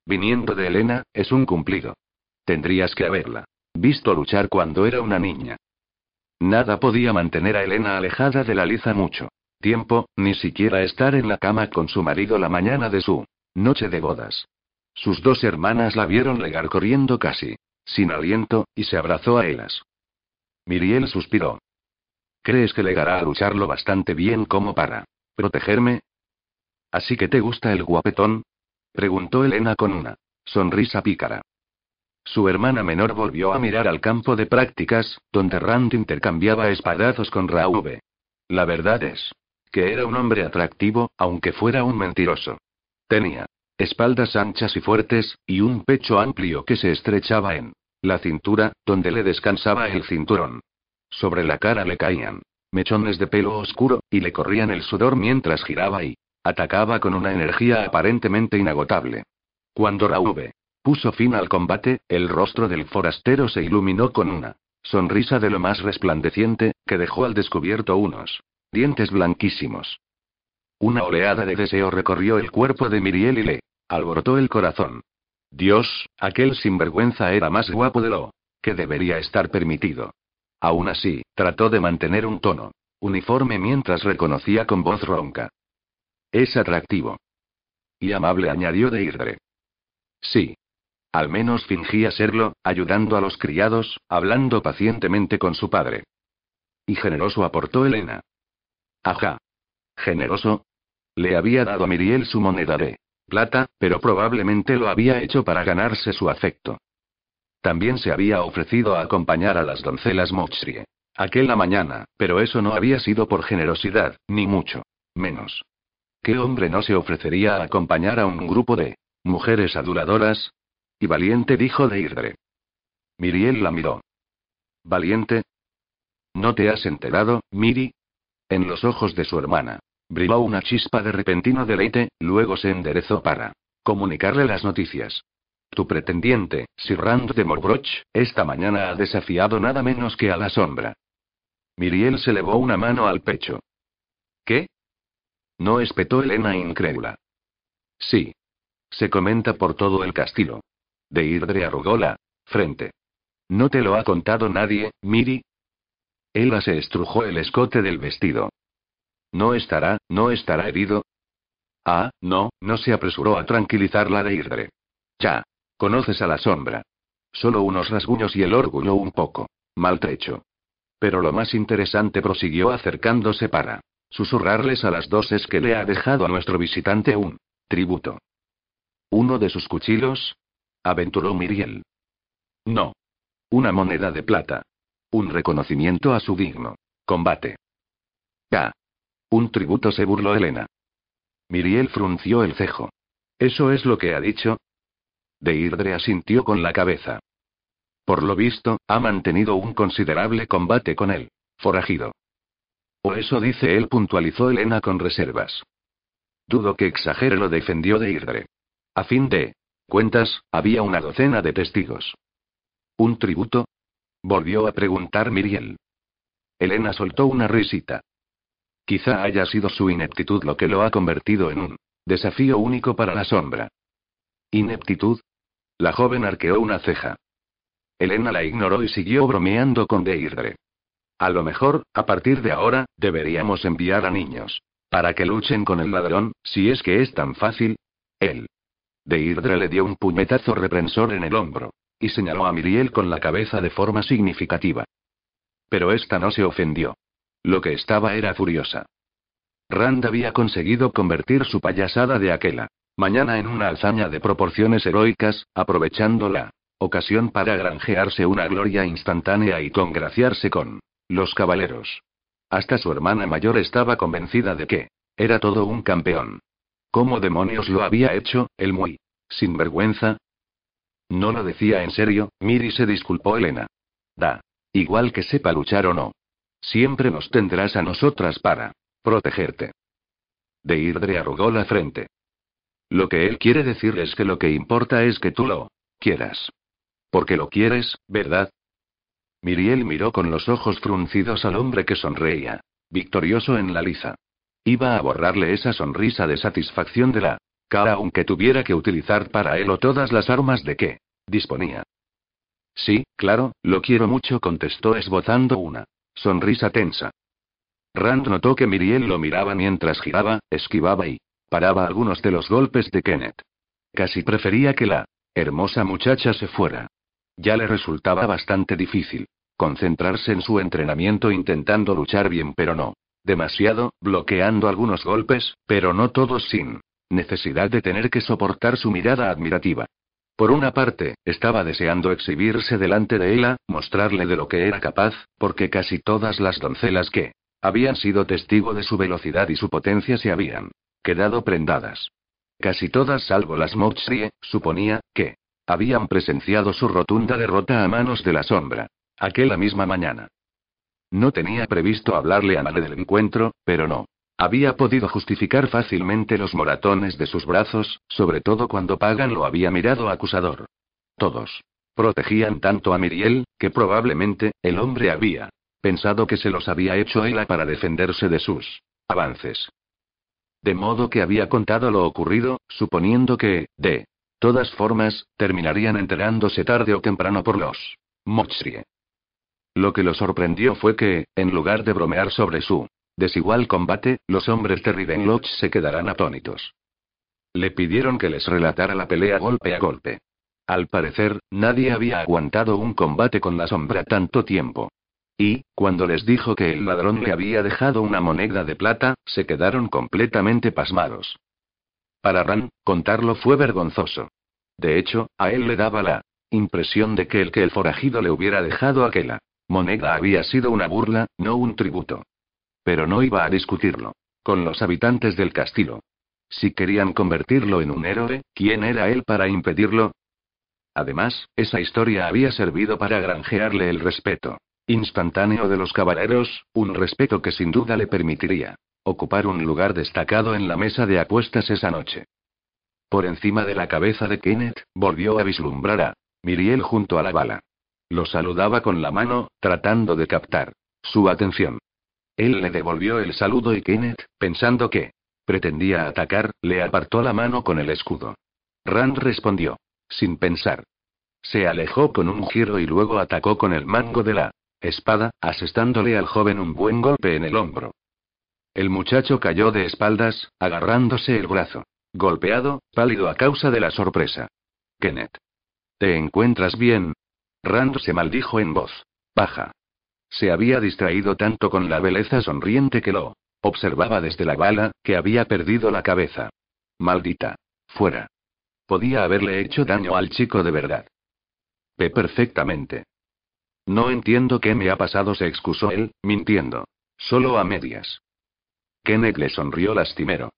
Viniendo de Elena, es un cumplido. Tendrías que haberla visto luchar cuando era una niña. Nada podía mantener a Elena alejada de la liza mucho tiempo, ni siquiera estar en la cama con su marido la mañana de su noche de bodas. Sus dos hermanas la vieron legar corriendo casi, sin aliento, y se abrazó a ellas. Miriel suspiró. ¿Crees que legará a lucharlo bastante bien como para protegerme? ¿Así que te gusta el guapetón? preguntó Elena con una sonrisa pícara. Su hermana menor volvió a mirar al campo de prácticas, donde Rand intercambiaba espadazos con Rauve. La verdad es que era un hombre atractivo, aunque fuera un mentiroso. Tenía espaldas anchas y fuertes, y un pecho amplio que se estrechaba en la cintura, donde le descansaba el cinturón. Sobre la cara le caían mechones de pelo oscuro, y le corrían el sudor mientras giraba y Atacaba con una energía aparentemente inagotable. Cuando Rauve puso fin al combate, el rostro del forastero se iluminó con una sonrisa de lo más resplandeciente, que dejó al descubierto unos dientes blanquísimos. Una oleada de deseo recorrió el cuerpo de Miriel y le alborotó el corazón. Dios, aquel sinvergüenza era más guapo de lo que debería estar permitido. Aún así, trató de mantener un tono uniforme mientras reconocía con voz ronca. Es atractivo. Y amable añadió Deirdre. Sí. Al menos fingía serlo, ayudando a los criados, hablando pacientemente con su padre. Y generoso aportó Elena. Ajá. ¿Generoso? Le había dado a Miriel su moneda de plata, pero probablemente lo había hecho para ganarse su afecto. También se había ofrecido a acompañar a las doncelas Mochrie. Aquella mañana, pero eso no había sido por generosidad, ni mucho menos. ¿Qué hombre no se ofrecería a acompañar a un grupo de mujeres adoradoras? Y valiente dijo Deirdre. Miriel la miró. ¿Valiente? ¿No te has enterado, Miri? En los ojos de su hermana. Brilló una chispa de repentino deleite, luego se enderezó para comunicarle las noticias. Tu pretendiente, Sir Rand de Morbroch, esta mañana ha desafiado nada menos que a la sombra. Miriel se elevó una mano al pecho. ¿Qué? No espetó Elena incrédula. Sí. Se comenta por todo el castillo. Deirdre arrugó la frente. ¿No te lo ha contado nadie, Miri? Ella se estrujó el escote del vestido. ¿No estará, no estará herido? Ah, no, no se apresuró a tranquilizarla Deirdre. Ya. Conoces a la sombra. Solo unos rasguños y el orgullo un poco maltrecho. Pero lo más interesante prosiguió acercándose para Susurrarles a las dos es que le ha dejado a nuestro visitante un tributo. ¿Uno de sus cuchillos? aventuró Miriel. No. Una moneda de plata. Un reconocimiento a su digno combate. Ya. Un tributo se burló Elena. Miriel frunció el cejo. ¿Eso es lo que ha dicho? Deirdre asintió con la cabeza. Por lo visto, ha mantenido un considerable combate con él. Forajido. O eso dice él, puntualizó Elena con reservas. Dudo que exagere, lo defendió Deirdre. A fin de cuentas, había una docena de testigos. ¿Un tributo? Volvió a preguntar Miriel. Elena soltó una risita. Quizá haya sido su ineptitud lo que lo ha convertido en un desafío único para la sombra. ¿Ineptitud? La joven arqueó una ceja. Elena la ignoró y siguió bromeando con Deirdre. A lo mejor, a partir de ahora, deberíamos enviar a niños. Para que luchen con el ladrón, si es que es tan fácil. Él. Deirdre le dio un puñetazo reprensor en el hombro. Y señaló a Miriel con la cabeza de forma significativa. Pero esta no se ofendió. Lo que estaba era furiosa. Rand había conseguido convertir su payasada de aquella mañana en una hazaña de proporciones heroicas, aprovechando la ocasión para granjearse una gloria instantánea y congraciarse con los caballeros. Hasta su hermana mayor estaba convencida de que era todo un campeón. ¿Cómo demonios lo había hecho, el muy sinvergüenza? No lo decía en serio, Miri se disculpó Elena. Da. Igual que sepa luchar o no. Siempre nos tendrás a nosotras para protegerte. Deirdre arrugó la frente. Lo que él quiere decir es que lo que importa es que tú lo quieras. Porque lo quieres, ¿verdad? Miriel miró con los ojos fruncidos al hombre que sonreía, victorioso en la liza. Iba a borrarle esa sonrisa de satisfacción de la cara aunque tuviera que utilizar para él o todas las armas de que disponía. Sí, claro, lo quiero mucho, contestó esbozando una sonrisa tensa. Rand notó que Miriel lo miraba mientras giraba, esquivaba y paraba algunos de los golpes de Kenneth. Casi prefería que la hermosa muchacha se fuera. Ya le resultaba bastante difícil concentrarse en su entrenamiento intentando luchar bien, pero no demasiado, bloqueando algunos golpes, pero no todos sin necesidad de tener que soportar su mirada admirativa. Por una parte, estaba deseando exhibirse delante de ella, mostrarle de lo que era capaz, porque casi todas las doncelas que habían sido testigo de su velocidad y su potencia se habían quedado prendadas. Casi todas salvo las Moxie, suponía, que habían presenciado su rotunda derrota a manos de la sombra. Aquella misma mañana. No tenía previsto hablarle a Male del encuentro, pero no. Había podido justificar fácilmente los moratones de sus brazos, sobre todo cuando Pagan lo había mirado acusador. Todos. Protegían tanto a Miriel, que probablemente, el hombre había pensado que se los había hecho ella para defenderse de sus avances. De modo que había contado lo ocurrido, suponiendo que, de todas formas, terminarían enterándose tarde o temprano por los Mochrie. Lo que lo sorprendió fue que, en lugar de bromear sobre su desigual combate, los hombres de Rivenloch se quedarán atónitos. Le pidieron que les relatara la pelea golpe a golpe. Al parecer, nadie había aguantado un combate con la sombra tanto tiempo. Y, cuando les dijo que el ladrón le había dejado una moneda de plata, se quedaron completamente pasmados. Para Ran, contarlo fue vergonzoso. De hecho, a él le daba la impresión de que el que el forajido le hubiera dejado aquella moneda había sido una burla, no un tributo. Pero no iba a discutirlo. Con los habitantes del castillo. Si querían convertirlo en un héroe, ¿quién era él para impedirlo? Además, esa historia había servido para granjearle el respeto instantáneo de los caballeros, un respeto que sin duda le permitiría ocupar un lugar destacado en la mesa de apuestas esa noche. Por encima de la cabeza de Kenneth, volvió a vislumbrar a Miriel junto a la bala. Lo saludaba con la mano, tratando de captar su atención. Él le devolvió el saludo y Kenneth, pensando que pretendía atacar, le apartó la mano con el escudo. Rand respondió, sin pensar. Se alejó con un giro y luego atacó con el mango de la espada, asestándole al joven un buen golpe en el hombro. El muchacho cayó de espaldas, agarrándose el brazo. Golpeado, pálido a causa de la sorpresa. Kenneth. ¿Te encuentras bien? Rand se maldijo en voz baja. Se había distraído tanto con la belleza sonriente que lo observaba desde la bala, que había perdido la cabeza. Maldita. Fuera. Podía haberle hecho daño al chico de verdad. Ve perfectamente. No entiendo qué me ha pasado, se excusó él, mintiendo. Solo a medias. Kenneth le sonrió lastimero.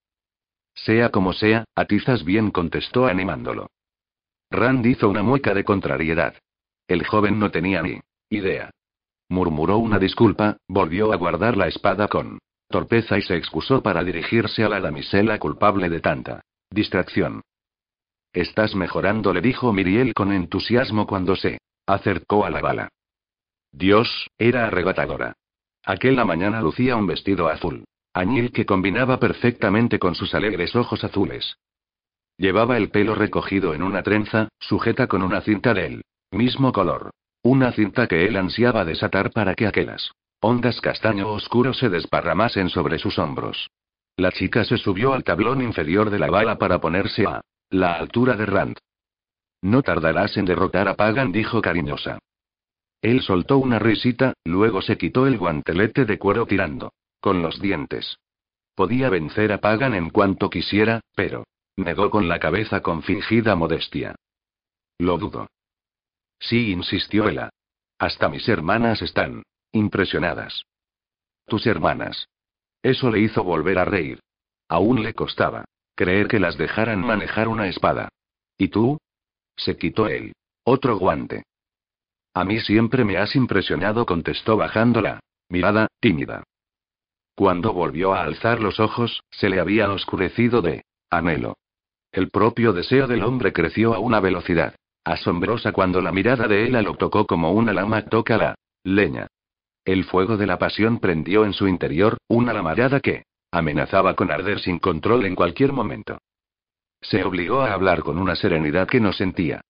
Sea como sea, atizas bien, contestó animándolo. Rand hizo una mueca de contrariedad. El joven no tenía ni idea. Murmuró una disculpa, volvió a guardar la espada con torpeza y se excusó para dirigirse a la damisela culpable de tanta distracción. Estás mejorando, le dijo Miriel con entusiasmo cuando se acercó a la bala. Dios, era arrebatadora. Aquella mañana lucía un vestido azul, añil que combinaba perfectamente con sus alegres ojos azules. Llevaba el pelo recogido en una trenza, sujeta con una cinta del mismo color. Una cinta que él ansiaba desatar para que aquellas ondas castaño oscuro se desparramasen sobre sus hombros. La chica se subió al tablón inferior de la bala para ponerse a la altura de Rand. No tardarás en derrotar a Pagan, dijo cariñosa. Él soltó una risita, luego se quitó el guantelete de cuero tirando con los dientes. Podía vencer a Pagan en cuanto quisiera, pero negó con la cabeza con fingida modestia. Lo dudo. Sí, insistió ella. Hasta mis hermanas están impresionadas. Tus hermanas. Eso le hizo volver a reír. Aún le costaba creer que las dejaran manejar una espada. ¿Y tú? Se quitó él. Otro guante. A mí siempre me has impresionado, contestó bajando la mirada, tímida. Cuando volvió a alzar los ojos, se le había oscurecido de anhelo. El propio deseo del hombre creció a una velocidad asombrosa cuando la mirada de ella lo tocó como una lama toca la leña. El fuego de la pasión prendió en su interior, una lamarada que amenazaba con arder sin control en cualquier momento. Se obligó a hablar con una serenidad que no sentía.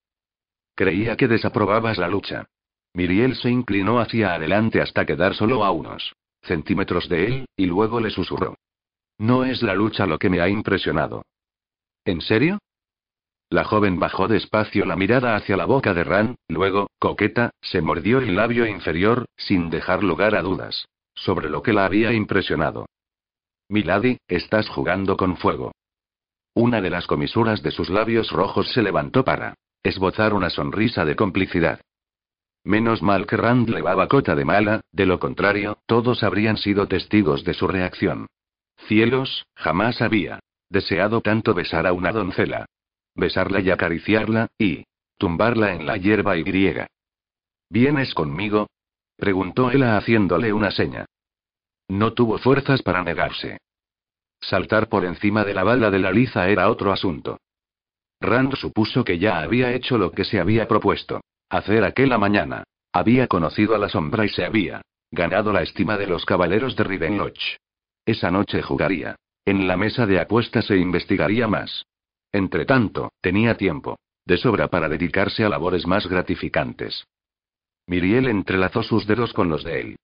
Creía que desaprobabas la lucha. Miriel se inclinó hacia adelante hasta quedar solo a unos centímetros de él, y luego le susurró. No es la lucha lo que me ha impresionado. ¿En serio? La joven bajó despacio la mirada hacia la boca de Ran, luego, coqueta, se mordió el labio inferior, sin dejar lugar a dudas, sobre lo que la había impresionado. Milady, estás jugando con fuego. Una de las comisuras de sus labios rojos se levantó para esbozar una sonrisa de complicidad. Menos mal que Rand levaba cota de mala, de lo contrario, todos habrían sido testigos de su reacción. Cielos, jamás había deseado tanto besar a una doncella. Besarla y acariciarla, y tumbarla en la hierba y griega. ¿Vienes conmigo? preguntó ella haciéndole una seña. No tuvo fuerzas para negarse. Saltar por encima de la bala de la liza era otro asunto. Rand supuso que ya había hecho lo que se había propuesto. Hacer aquella mañana. Había conocido a la sombra y se había ganado la estima de los caballeros de Rivenloch. Esa noche jugaría. En la mesa de apuestas se investigaría más. Entretanto, tenía tiempo. De sobra para dedicarse a labores más gratificantes. Miriel entrelazó sus dedos con los de él.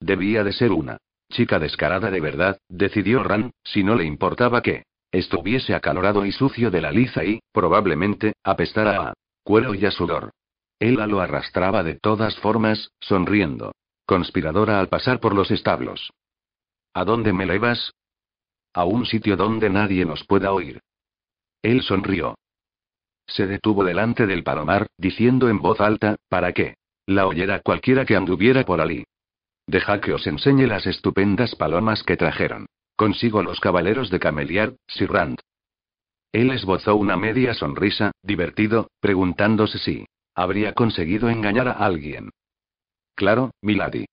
Debía de ser una Chica descarada de verdad, decidió Ran, si no le importaba que estuviese acalorado y sucio de la liza y, probablemente, apestara a cuero y a sudor. Ella lo arrastraba de todas formas, sonriendo. Conspiradora al pasar por los establos. ¿A dónde me llevas? A un sitio donde nadie nos pueda oír. Él sonrió. Se detuvo delante del palomar, diciendo en voz alta, ¿para qué? La oyera cualquiera que anduviera por allí. Deja que os enseñe las estupendas palomas que trajeron. Consigo los caballeros de Cameliar, Sir Rand. Él esbozó una media sonrisa, divertido, preguntándose si habría conseguido engañar a alguien. Claro, Milady.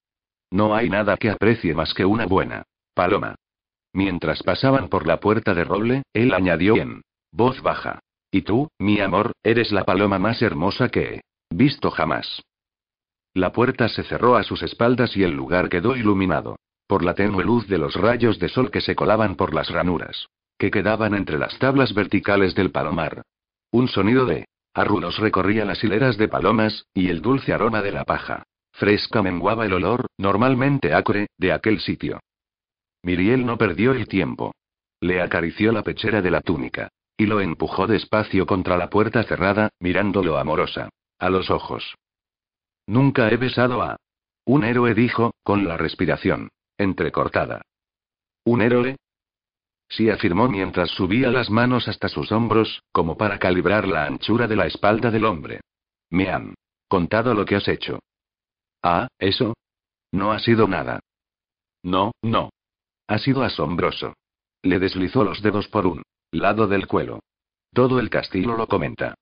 No hay nada que aprecie más que una buena paloma. Mientras pasaban por la puerta de roble, él añadió en voz baja. Y tú, mi amor, eres la paloma más hermosa que he visto jamás. La puerta se cerró a sus espaldas y el lugar quedó iluminado por la tenue luz de los rayos de sol que se colaban por las ranuras que quedaban entre las tablas verticales del palomar. Un sonido de arrulos recorría las hileras de palomas, y el dulce aroma de la paja fresca menguaba el olor, normalmente acre, de aquel sitio. Miriel no perdió el tiempo. Le acarició la pechera de la túnica. Y lo empujó despacio contra la puerta cerrada, mirándolo amorosa. A los ojos. Nunca he besado a un héroe, dijo, con la respiración entrecortada. ¿Un héroe? Sí, afirmó mientras subía las manos hasta sus hombros, como para calibrar la anchura de la espalda del hombre. Me han contado lo que has hecho. Ah, eso. No ha sido nada. No, no. Ha sido asombroso. Le deslizó los dedos por un lado del cuello. Todo el castillo lo comenta.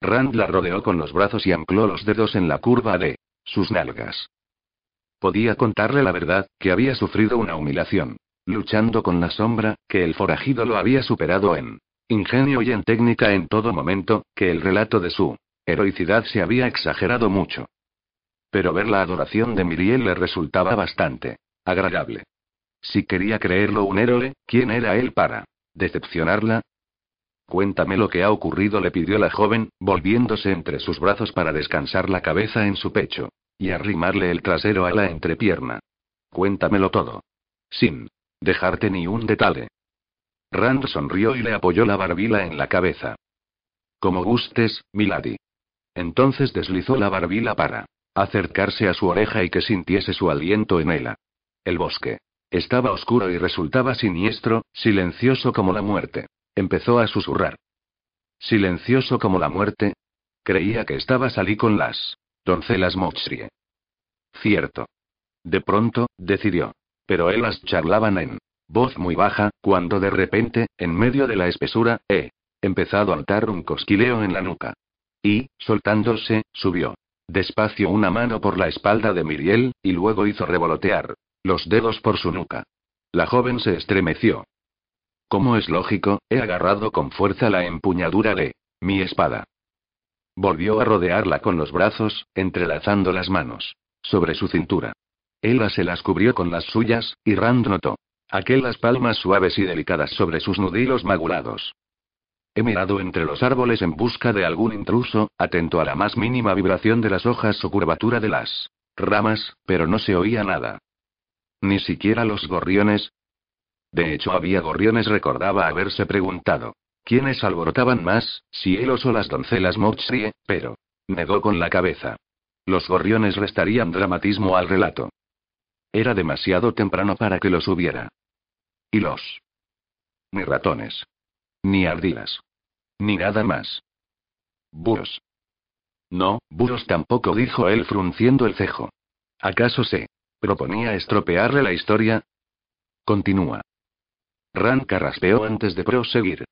Rand la rodeó con los brazos y ancló los dedos en la curva de sus nalgas. Podía contarle la verdad, que había sufrido una humillación. Luchando con la sombra, que el forajido lo había superado en ingenio y en técnica en todo momento, que el relato de su heroicidad se había exagerado mucho. Pero ver la adoración de Miriel le resultaba bastante agradable. Si quería creerlo un héroe, ¿quién era él para decepcionarla? Cuéntame lo que ha ocurrido, le pidió la joven, volviéndose entre sus brazos para descansar la cabeza en su pecho. Y arrimarle el trasero a la entrepierna. Cuéntamelo todo. Sin dejarte ni un detalle. Rand sonrió y le apoyó la barbila en la cabeza. Como gustes, Milady. Entonces deslizó la barbila para acercarse a su oreja y que sintiese su aliento en ella. El bosque. Estaba oscuro y resultaba siniestro, silencioso como la muerte. Empezó a susurrar. Silencioso como la muerte. Creía que estabas allí con las doncelas Moxrie. Cierto. De pronto, decidió. Pero ellas charlaban en voz muy baja, cuando de repente, en medio de la espesura, he empezado a notar un cosquileo en la nuca. Y, soltándose, subió despacio una mano por la espalda de Miriel, y luego hizo revolotear los dedos por su nuca. La joven se estremeció. Como es lógico, he agarrado con fuerza la empuñadura de mi espada. Volvió a rodearla con los brazos, entrelazando las manos. Sobre su cintura. Ella se las cubrió con las suyas, y Rand notó. Aquellas palmas suaves y delicadas sobre sus nudilos magulados. He mirado entre los árboles en busca de algún intruso, atento a la más mínima vibración de las hojas o curvatura de las ramas, pero no se oía nada. Ni siquiera los gorriones. De hecho, había gorriones, recordaba haberse preguntado. ¿Quiénes alborotaban más, si élos o las doncelas Mochrie? Pero. Negó con la cabeza. Los gorriones restarían dramatismo al relato. Era demasiado temprano para que los hubiera. ¿Y los? Ni ratones. Ni ardillas. Ni nada más. Burros. No, burros tampoco, dijo él frunciendo el cejo. ¿Acaso se proponía estropearle la historia? Continúa. Ran carraspeó antes de proseguir.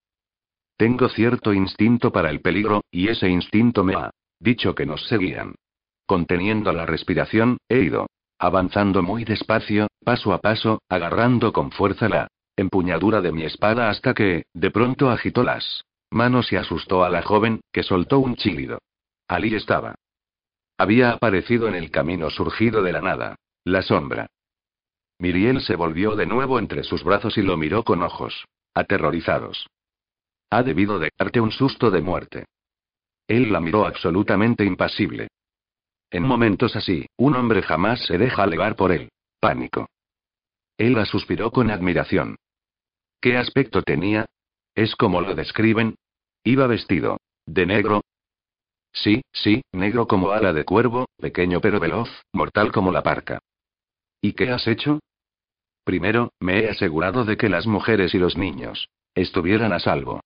Tengo cierto instinto para el peligro, y ese instinto me ha dicho que nos seguían. Conteniendo la respiración, he ido avanzando muy despacio, paso a paso, agarrando con fuerza la empuñadura de mi espada hasta que, de pronto agitó las manos y asustó a la joven, que soltó un chillido. Allí estaba. Había aparecido en el camino surgido de la nada. La sombra. Miriel se volvió de nuevo entre sus brazos y lo miró con ojos aterrorizados. Ha debido de darte un susto de muerte. Él la miró absolutamente impasible. En momentos así, un hombre jamás se deja llevar por él. Pánico. Ella suspiró con admiración. ¿Qué aspecto tenía? ¿Es como lo describen? Iba vestido. ¿De negro? Sí, sí, negro como ala de cuervo, pequeño pero veloz, mortal como la parca. ¿Y qué has hecho? Primero, me he asegurado de que las mujeres y los niños estuvieran a salvo.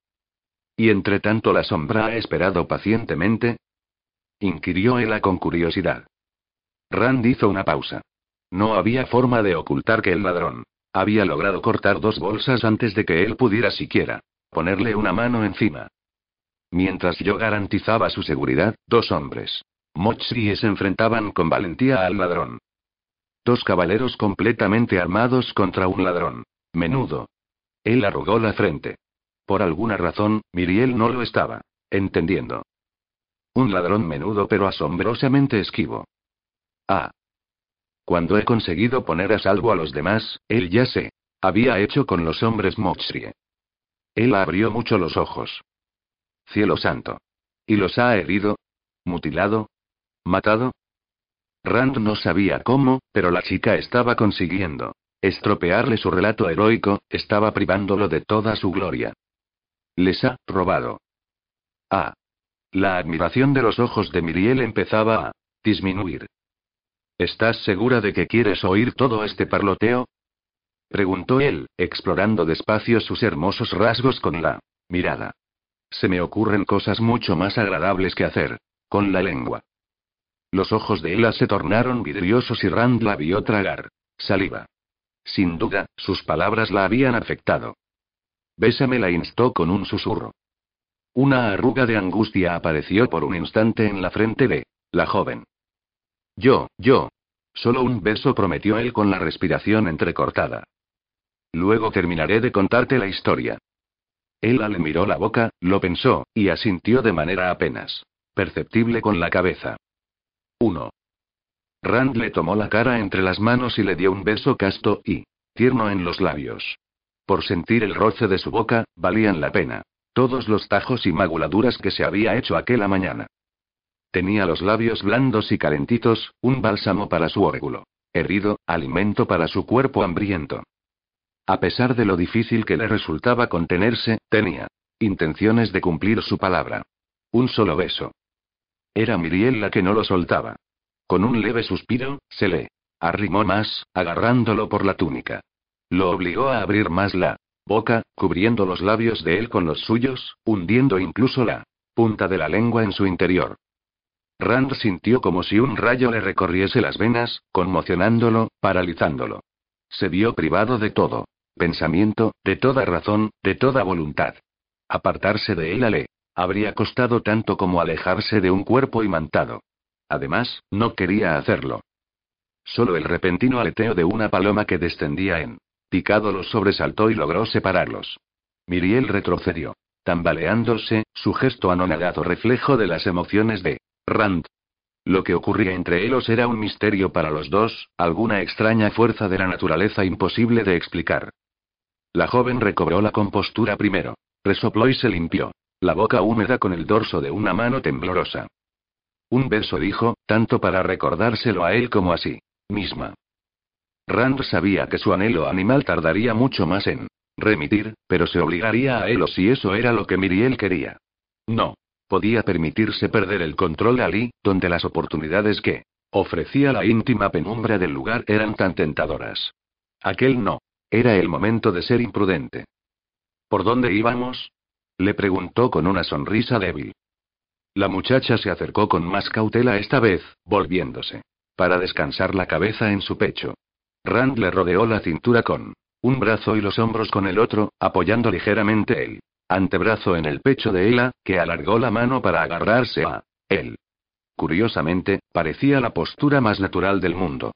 Y entre tanto la sombra ha esperado pacientemente. Inquirió ella con curiosidad. Rand hizo una pausa. No había forma de ocultar que el ladrón había logrado cortar dos bolsas antes de que él pudiera siquiera ponerle una mano encima. Mientras yo garantizaba su seguridad, dos hombres. Mochrie se enfrentaban con valentía al ladrón. Dos caballeros completamente armados contra un ladrón. Menudo. Él arrugó la frente. Por alguna razón, Miriel no lo estaba entendiendo. Un ladrón menudo pero asombrosamente esquivo. Ah, cuando he conseguido poner a salvo a los demás, él ya se había hecho con los hombres Moxrie. Él abrió mucho los ojos. Cielo santo. ¿Y los ha herido? ¿Mutilado? ¿Matado? Rand no sabía cómo, pero la chica estaba consiguiendo estropearle su relato heroico, estaba privándolo de toda su gloria. Les ha robado. Ah. La admiración de los ojos de Miriel empezaba a disminuir. ¿Estás segura de que quieres oír todo este parloteo? Preguntó él, explorando despacio sus hermosos rasgos con la mirada. Se me ocurren cosas mucho más agradables que hacer. Con la lengua. Los ojos de Ella se tornaron vidriosos y Rand la vio tragar. Saliva. Sin duda, sus palabras la habían afectado. Bésame la instó con un susurro. Una arruga de angustia apareció por un instante en la frente de la joven. Yo, yo. Solo un beso prometió él con la respiración entrecortada. Luego terminaré de contarte la historia. Ella le miró la boca, lo pensó, y asintió de manera apenas perceptible con la cabeza. 1. Rand le tomó la cara entre las manos y le dio un beso casto y tierno en los labios. Por sentir el roce de su boca, valían la pena. Todos los tajos y maguladuras que se había hecho aquella mañana. Tenía los labios blandos y calentitos, un bálsamo para su óvulo. Herido, alimento para su cuerpo hambriento. A pesar de lo difícil que le resultaba contenerse, tenía intenciones de cumplir su palabra. Un solo beso. Era Miriel la que no lo soltaba. Con un leve suspiro, se le arrimó más, agarrándolo por la túnica. Lo obligó a abrir más la boca, cubriendo los labios de él con los suyos, hundiendo incluso la punta de la lengua en su interior. Rand sintió como si un rayo le recorriese las venas, conmocionándolo, paralizándolo. Se vio privado de todo. Pensamiento, de toda razón, de toda voluntad. Apartarse de él le habría costado tanto como alejarse de un cuerpo imantado. Además, no quería hacerlo. Solo el repentino aleteo de una paloma que descendía en picado los sobresaltó y logró separarlos. Miriel retrocedió. Tambaleándose, su gesto anonadado reflejo de las emociones de Rand. Lo que ocurría entre ellos era un misterio para los dos, alguna extraña fuerza de la naturaleza imposible de explicar. La joven recobró la compostura primero. Resopló y se limpió. La boca húmeda con el dorso de una mano temblorosa. Un beso dijo, tanto para recordárselo a él como a sí misma. Rand sabía que su anhelo animal tardaría mucho más en remitir, pero se obligaría a él o si eso era lo que Miriel quería. No. Podía permitirse perder el control allí, donde las oportunidades que ofrecía la íntima penumbra del lugar eran tan tentadoras. Aquel no. Era el momento de ser imprudente. ¿Por dónde íbamos? Le preguntó con una sonrisa débil. La muchacha se acercó con más cautela esta vez, volviéndose. Para descansar la cabeza en su pecho. Rand le rodeó la cintura con un brazo y los hombros con el otro, apoyando ligeramente el antebrazo en el pecho de Ella, que alargó la mano para agarrarse a él. Curiosamente, parecía la postura más natural del mundo.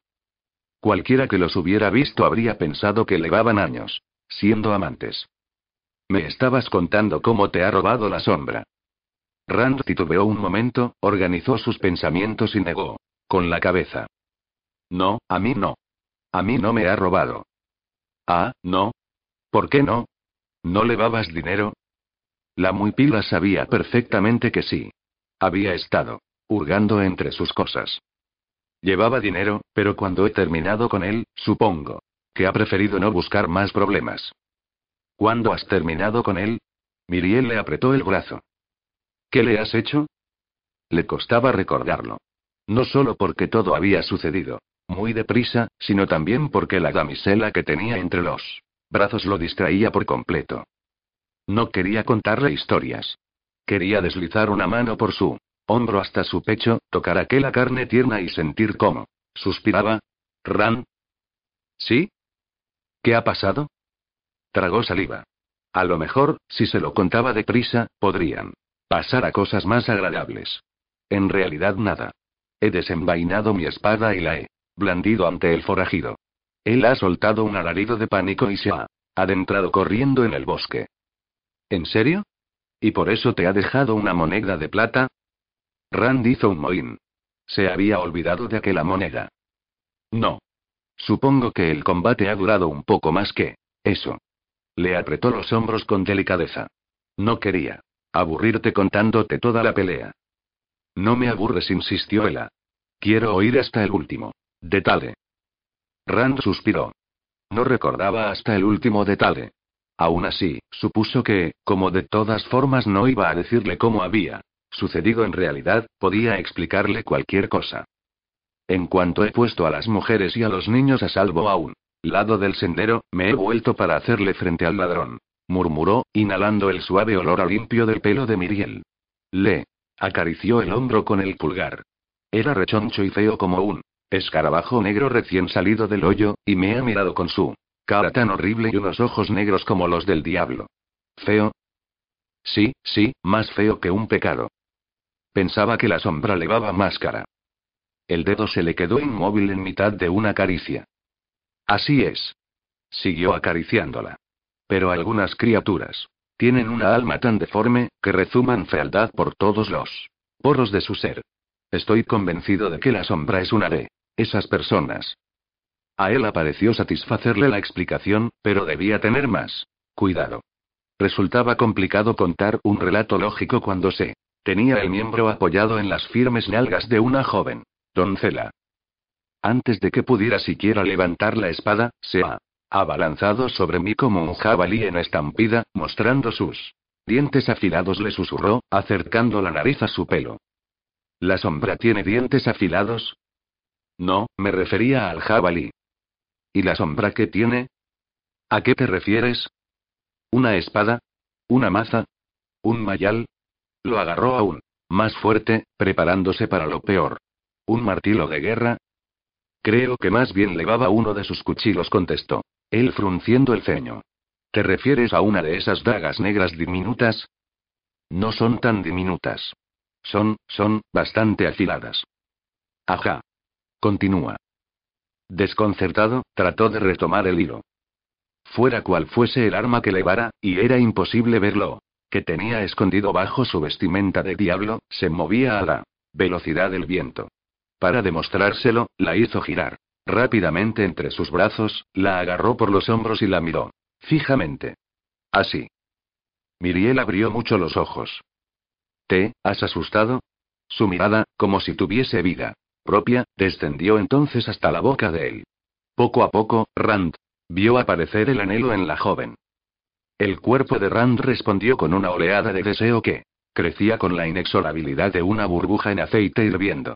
Cualquiera que los hubiera visto habría pensado que llevaban años, siendo amantes. Me estabas contando cómo te ha robado la sombra. Rand titubeó un momento, organizó sus pensamientos y negó. Con la cabeza. No, a mí no. A mí no me ha robado. Ah, no. ¿Por qué no? ¿No le babas dinero? La muy pila sabía perfectamente que sí. Había estado hurgando entre sus cosas. Llevaba dinero, pero cuando he terminado con él, supongo que ha preferido no buscar más problemas. ¿Cuándo has terminado con él? Miriel le apretó el brazo. ¿Qué le has hecho? Le costaba recordarlo. No solo porque todo había sucedido, muy deprisa, sino también porque la damisela que tenía entre los brazos lo distraía por completo. No quería contarle historias. Quería deslizar una mano por su hombro hasta su pecho, tocar aquella carne tierna y sentir cómo suspiraba. Ran. ¿Sí? ¿Qué ha pasado? Tragó saliva. A lo mejor, si se lo contaba deprisa, podrían pasar a cosas más agradables. En realidad nada. He desenvainado mi espada y la he blandido ante el forajido. Él ha soltado un alarido de pánico y se ha adentrado corriendo en el bosque. ¿En serio? ¿Y por eso te ha dejado una moneda de plata? Rand hizo un mohín. Se había olvidado de aquella moneda. No. Supongo que el combate ha durado un poco más que eso. Le apretó los hombros con delicadeza. No quería aburrirte contándote toda la pelea. No me aburres, insistió ella. Quiero oír hasta el último. Detale. Rand suspiró. No recordaba hasta el último detalle. Aún así, supuso que, como de todas formas no iba a decirle cómo había sucedido en realidad, podía explicarle cualquier cosa. En cuanto he puesto a las mujeres y a los niños a salvo a un lado del sendero, me he vuelto para hacerle frente al ladrón, murmuró, inhalando el suave olor a limpio del pelo de Miriel. Le acarició el hombro con el pulgar. Era rechoncho y feo como un Escarabajo negro recién salido del hoyo, y me ha mirado con su cara tan horrible y unos ojos negros como los del diablo. ¿Feo? Sí, sí, más feo que un pecado. Pensaba que la sombra levaba máscara. El dedo se le quedó inmóvil en mitad de una caricia. Así es. Siguió acariciándola. Pero algunas criaturas tienen una alma tan deforme, que rezuman fealdad por todos los poros de su ser. Estoy convencido de que la sombra es una de esas personas. A él pareció satisfacerle la explicación, pero debía tener más cuidado. Resultaba complicado contar un relato lógico cuando se tenía el miembro apoyado en las firmes nalgas de una joven doncela. Antes de que pudiera siquiera levantar la espada, se ha abalanzado sobre mí como un jabalí en estampida, mostrando sus dientes afilados, le susurró, acercando la nariz a su pelo. ¿La sombra tiene dientes afilados? No, me refería al jabalí. ¿Y la sombra que tiene? ¿A qué te refieres? ¿Una espada? ¿Una maza? ¿Un mayal? Lo agarró aún más fuerte, preparándose para lo peor. ¿Un martillo de guerra? Creo que más bien levaba uno de sus cuchillos, contestó. Él frunciendo el ceño. ¿Te refieres a una de esas dagas negras diminutas? No son tan diminutas. Son, son, bastante afiladas. Ajá. Continúa. Desconcertado, trató de retomar el hilo. fuera cual fuese el arma que levara, y era imposible verlo, que tenía escondido bajo su vestimenta de diablo, se movía a la velocidad del viento. Para demostrárselo, la hizo girar. Rápidamente entre sus brazos, la agarró por los hombros y la miró. Fijamente. Así. Miriel abrió mucho los ojos. ¿Te has asustado? Su mirada, como si tuviese vida propia, descendió entonces hasta la boca de él. Poco a poco, Rand vio aparecer el anhelo en la joven. El cuerpo de Rand respondió con una oleada de deseo que crecía con la inexorabilidad de una burbuja en aceite hirviendo.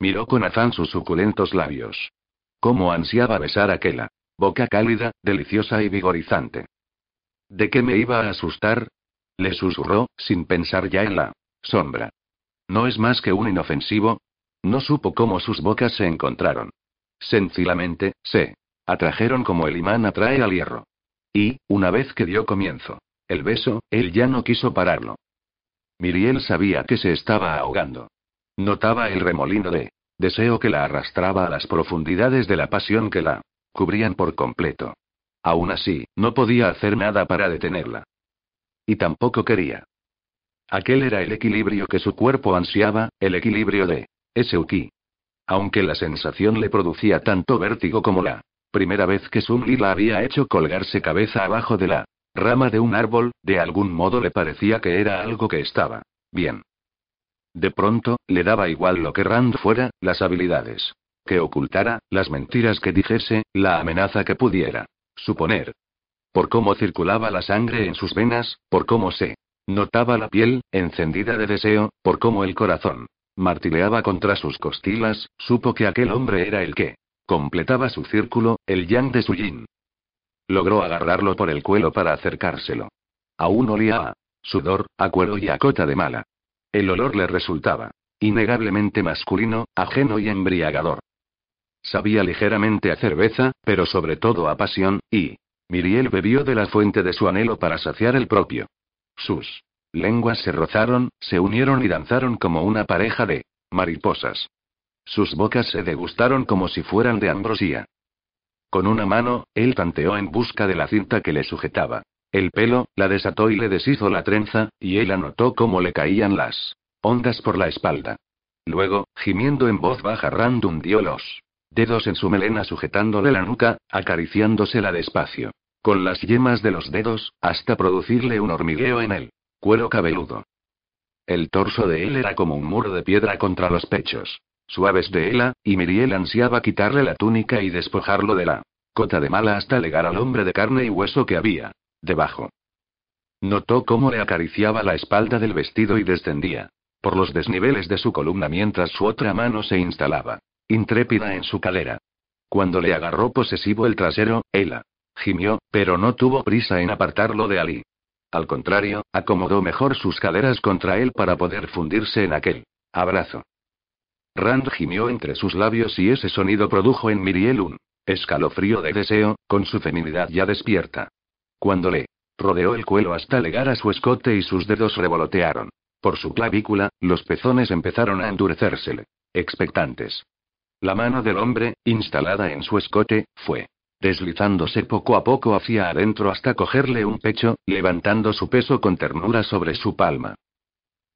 Miró con afán sus suculentos labios. Cómo ansiaba besar aquella boca cálida, deliciosa y vigorizante. ¿De qué me iba a asustar? Le susurró, sin pensar ya en la sombra. No es más que un inofensivo. No supo cómo sus bocas se encontraron. Sencillamente, se atrajeron como el imán atrae al hierro. Y, una vez que dio comienzo, el beso, él ya no quiso pararlo. Miriel sabía que se estaba ahogando. Notaba el remolino de deseo que la arrastraba a las profundidades de la pasión que la cubrían por completo. Aún así, no podía hacer nada para detenerla. Y tampoco quería. Aquel era el equilibrio que su cuerpo ansiaba, el equilibrio de Eseuki. Aunque la sensación le producía tanto vértigo como la primera vez que Sunli la había hecho colgarse cabeza abajo de la rama de un árbol, de algún modo le parecía que era algo que estaba bien. De pronto, le daba igual lo que Rand fuera, las habilidades que ocultara, las mentiras que dijese, la amenaza que pudiera suponer. Por cómo circulaba la sangre en sus venas, por cómo se notaba la piel, encendida de deseo, por cómo el corazón martileaba contra sus costilas, supo que aquel hombre era el que completaba su círculo, el yang de su yin. Logró agarrarlo por el cuello para acercárselo. Aún olía a sudor, a cuero y a cota de mala. El olor le resultaba innegablemente masculino, ajeno y embriagador. Sabía ligeramente a cerveza, pero sobre todo a pasión, y Miriel bebió de la fuente de su anhelo para saciar el propio. Sus lenguas se rozaron, se unieron y danzaron como una pareja de mariposas. Sus bocas se degustaron como si fueran de ambrosía. Con una mano, él tanteó en busca de la cinta que le sujetaba. El pelo, la desató y le deshizo la trenza, y él anotó cómo le caían las ondas por la espalda. Luego, gimiendo en voz baja, Rand hundió los dedos en su melena sujetándole la nuca, acariciándosela despacio. Con las yemas de los dedos, hasta producirle un hormigueo en el cuero cabelludo. El torso de él era como un muro de piedra contra los pechos. Suaves de hela, y Miriel ansiaba quitarle la túnica y despojarlo de la cota de mala hasta llegar al hombre de carne y hueso que había debajo. Notó cómo le acariciaba la espalda del vestido y descendía por los desniveles de su columna mientras su otra mano se instalaba intrépida en su cadera. Cuando le agarró posesivo el trasero, ella gimió, pero no tuvo prisa en apartarlo de Ali. Al contrario, acomodó mejor sus caderas contra él para poder fundirse en aquel abrazo. Rand gimió entre sus labios y ese sonido produjo en Miriel un escalofrío de deseo, con su feminidad ya despierta. Cuando le rodeó el cuello hasta llegar a su escote y sus dedos revolotearon. Por su clavícula, los pezones empezaron a endurecérsele. Expectantes. La mano del hombre, instalada en su escote, fue deslizándose poco a poco hacia adentro hasta cogerle un pecho, levantando su peso con ternura sobre su palma.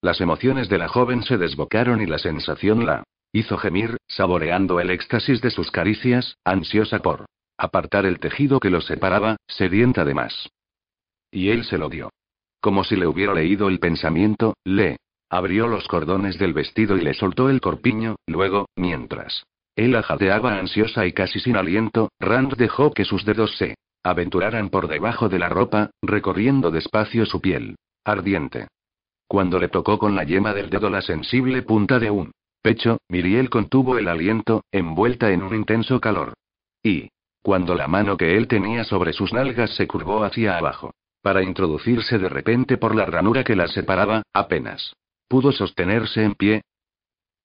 Las emociones de la joven se desbocaron y la sensación la hizo gemir, saboreando el éxtasis de sus caricias, ansiosa por apartar el tejido que los separaba, sedienta de más. Y él se lo dio. Como si le hubiera leído el pensamiento, le abrió los cordones del vestido y le soltó el corpiño, luego, mientras él jadeaba ansiosa y casi sin aliento, Rand dejó que sus dedos se aventuraran por debajo de la ropa, recorriendo despacio su piel. Ardiente. Cuando le tocó con la yema del dedo la sensible punta de un pecho, Miriel contuvo el aliento, envuelta en un intenso calor. Y, cuando la mano que él tenía sobre sus nalgas se curvó hacia abajo, para introducirse de repente por la ranura que las separaba, apenas pudo sostenerse en pie,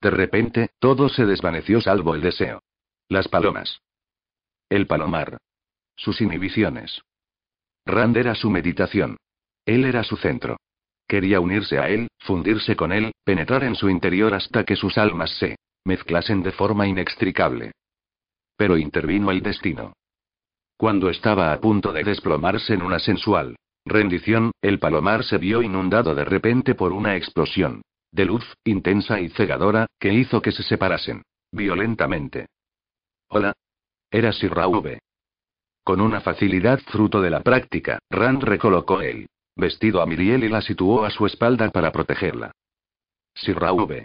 de repente, todo se desvaneció salvo el deseo. Las palomas. El palomar. Sus inhibiciones. Rand era su meditación. Él era su centro. Quería unirse a él, fundirse con él, penetrar en su interior hasta que sus almas se mezclasen de forma inextricable. Pero intervino el destino. Cuando estaba a punto de desplomarse en una sensual rendición, el palomar se vio inundado de repente por una explosión de luz, intensa y cegadora, que hizo que se separasen violentamente. Hola. Era Sir V. Con una facilidad fruto de la práctica, Rand recolocó el vestido a Miriel y la situó a su espalda para protegerla. Sir V.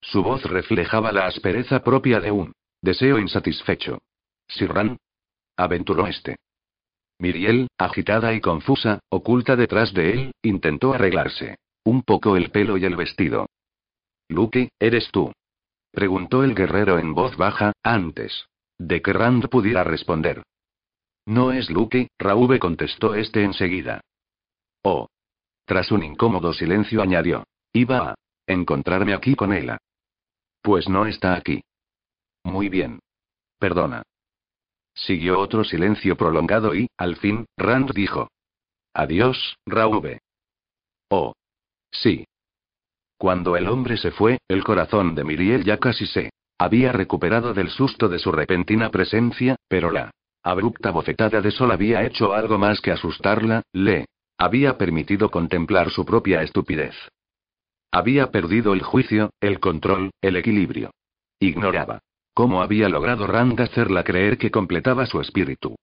Su voz reflejaba la aspereza propia de un deseo insatisfecho. Sirran. Aventuró este. Miriel, agitada y confusa, oculta detrás de él, intentó arreglarse un poco el pelo y el vestido. Luke, ¿eres tú? Preguntó el guerrero en voz baja, antes de que Rand pudiera responder. No es Luke, Raúl contestó este enseguida. Oh. Tras un incómodo silencio añadió. Iba a encontrarme aquí con ella. Pues no está aquí. Muy bien. Perdona. Siguió otro silencio prolongado y, al fin, Rand dijo. Adiós, Raúl. Oh. Sí. Cuando el hombre se fue, el corazón de Miriel ya casi se había recuperado del susto de su repentina presencia, pero la abrupta bofetada de sol había hecho algo más que asustarla, le había permitido contemplar su propia estupidez. Había perdido el juicio, el control, el equilibrio. Ignoraba cómo había logrado Rand hacerla creer que completaba su espíritu.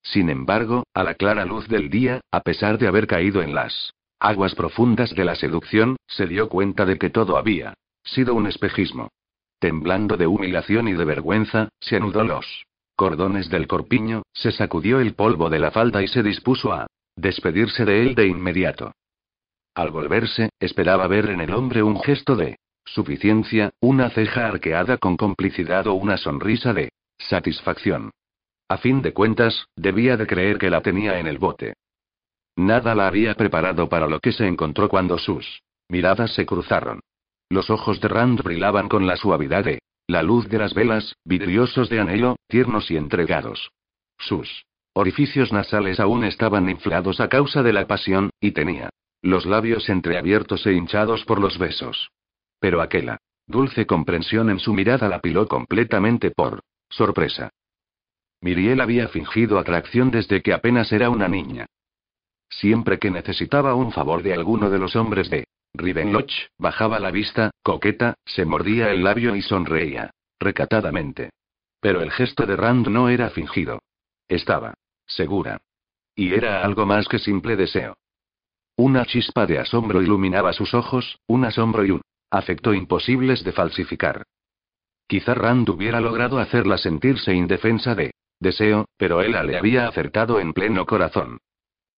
Sin embargo, a la clara luz del día, a pesar de haber caído en las aguas profundas de la seducción, se dio cuenta de que todo había sido un espejismo. Temblando de humillación y de vergüenza, se anudó los cordones del corpiño, se sacudió el polvo de la falda y se dispuso a despedirse de él de inmediato. Al volverse, esperaba ver en el hombre un gesto de suficiencia, una ceja arqueada con complicidad o una sonrisa de satisfacción. A fin de cuentas, debía de creer que la tenía en el bote. Nada la había preparado para lo que se encontró cuando sus miradas se cruzaron. Los ojos de Rand brillaban con la suavidad de la luz de las velas, vidriosos de anhelo, tiernos y entregados. Sus orificios nasales aún estaban inflados a causa de la pasión, y tenía los labios entreabiertos e hinchados por los besos. Pero aquella dulce comprensión en su mirada la piló completamente por sorpresa. Miriel había fingido atracción desde que apenas era una niña. Siempre que necesitaba un favor de alguno de los hombres de Rivenloch, bajaba la vista, coqueta, se mordía el labio y sonreía. Recatadamente. Pero el gesto de Rand no era fingido. Estaba segura. Y era algo más que simple deseo. Una chispa de asombro iluminaba sus ojos, un asombro y un afecto imposibles de falsificar. Quizá Rand hubiera logrado hacerla sentirse indefensa de deseo, pero él le había acertado en pleno corazón.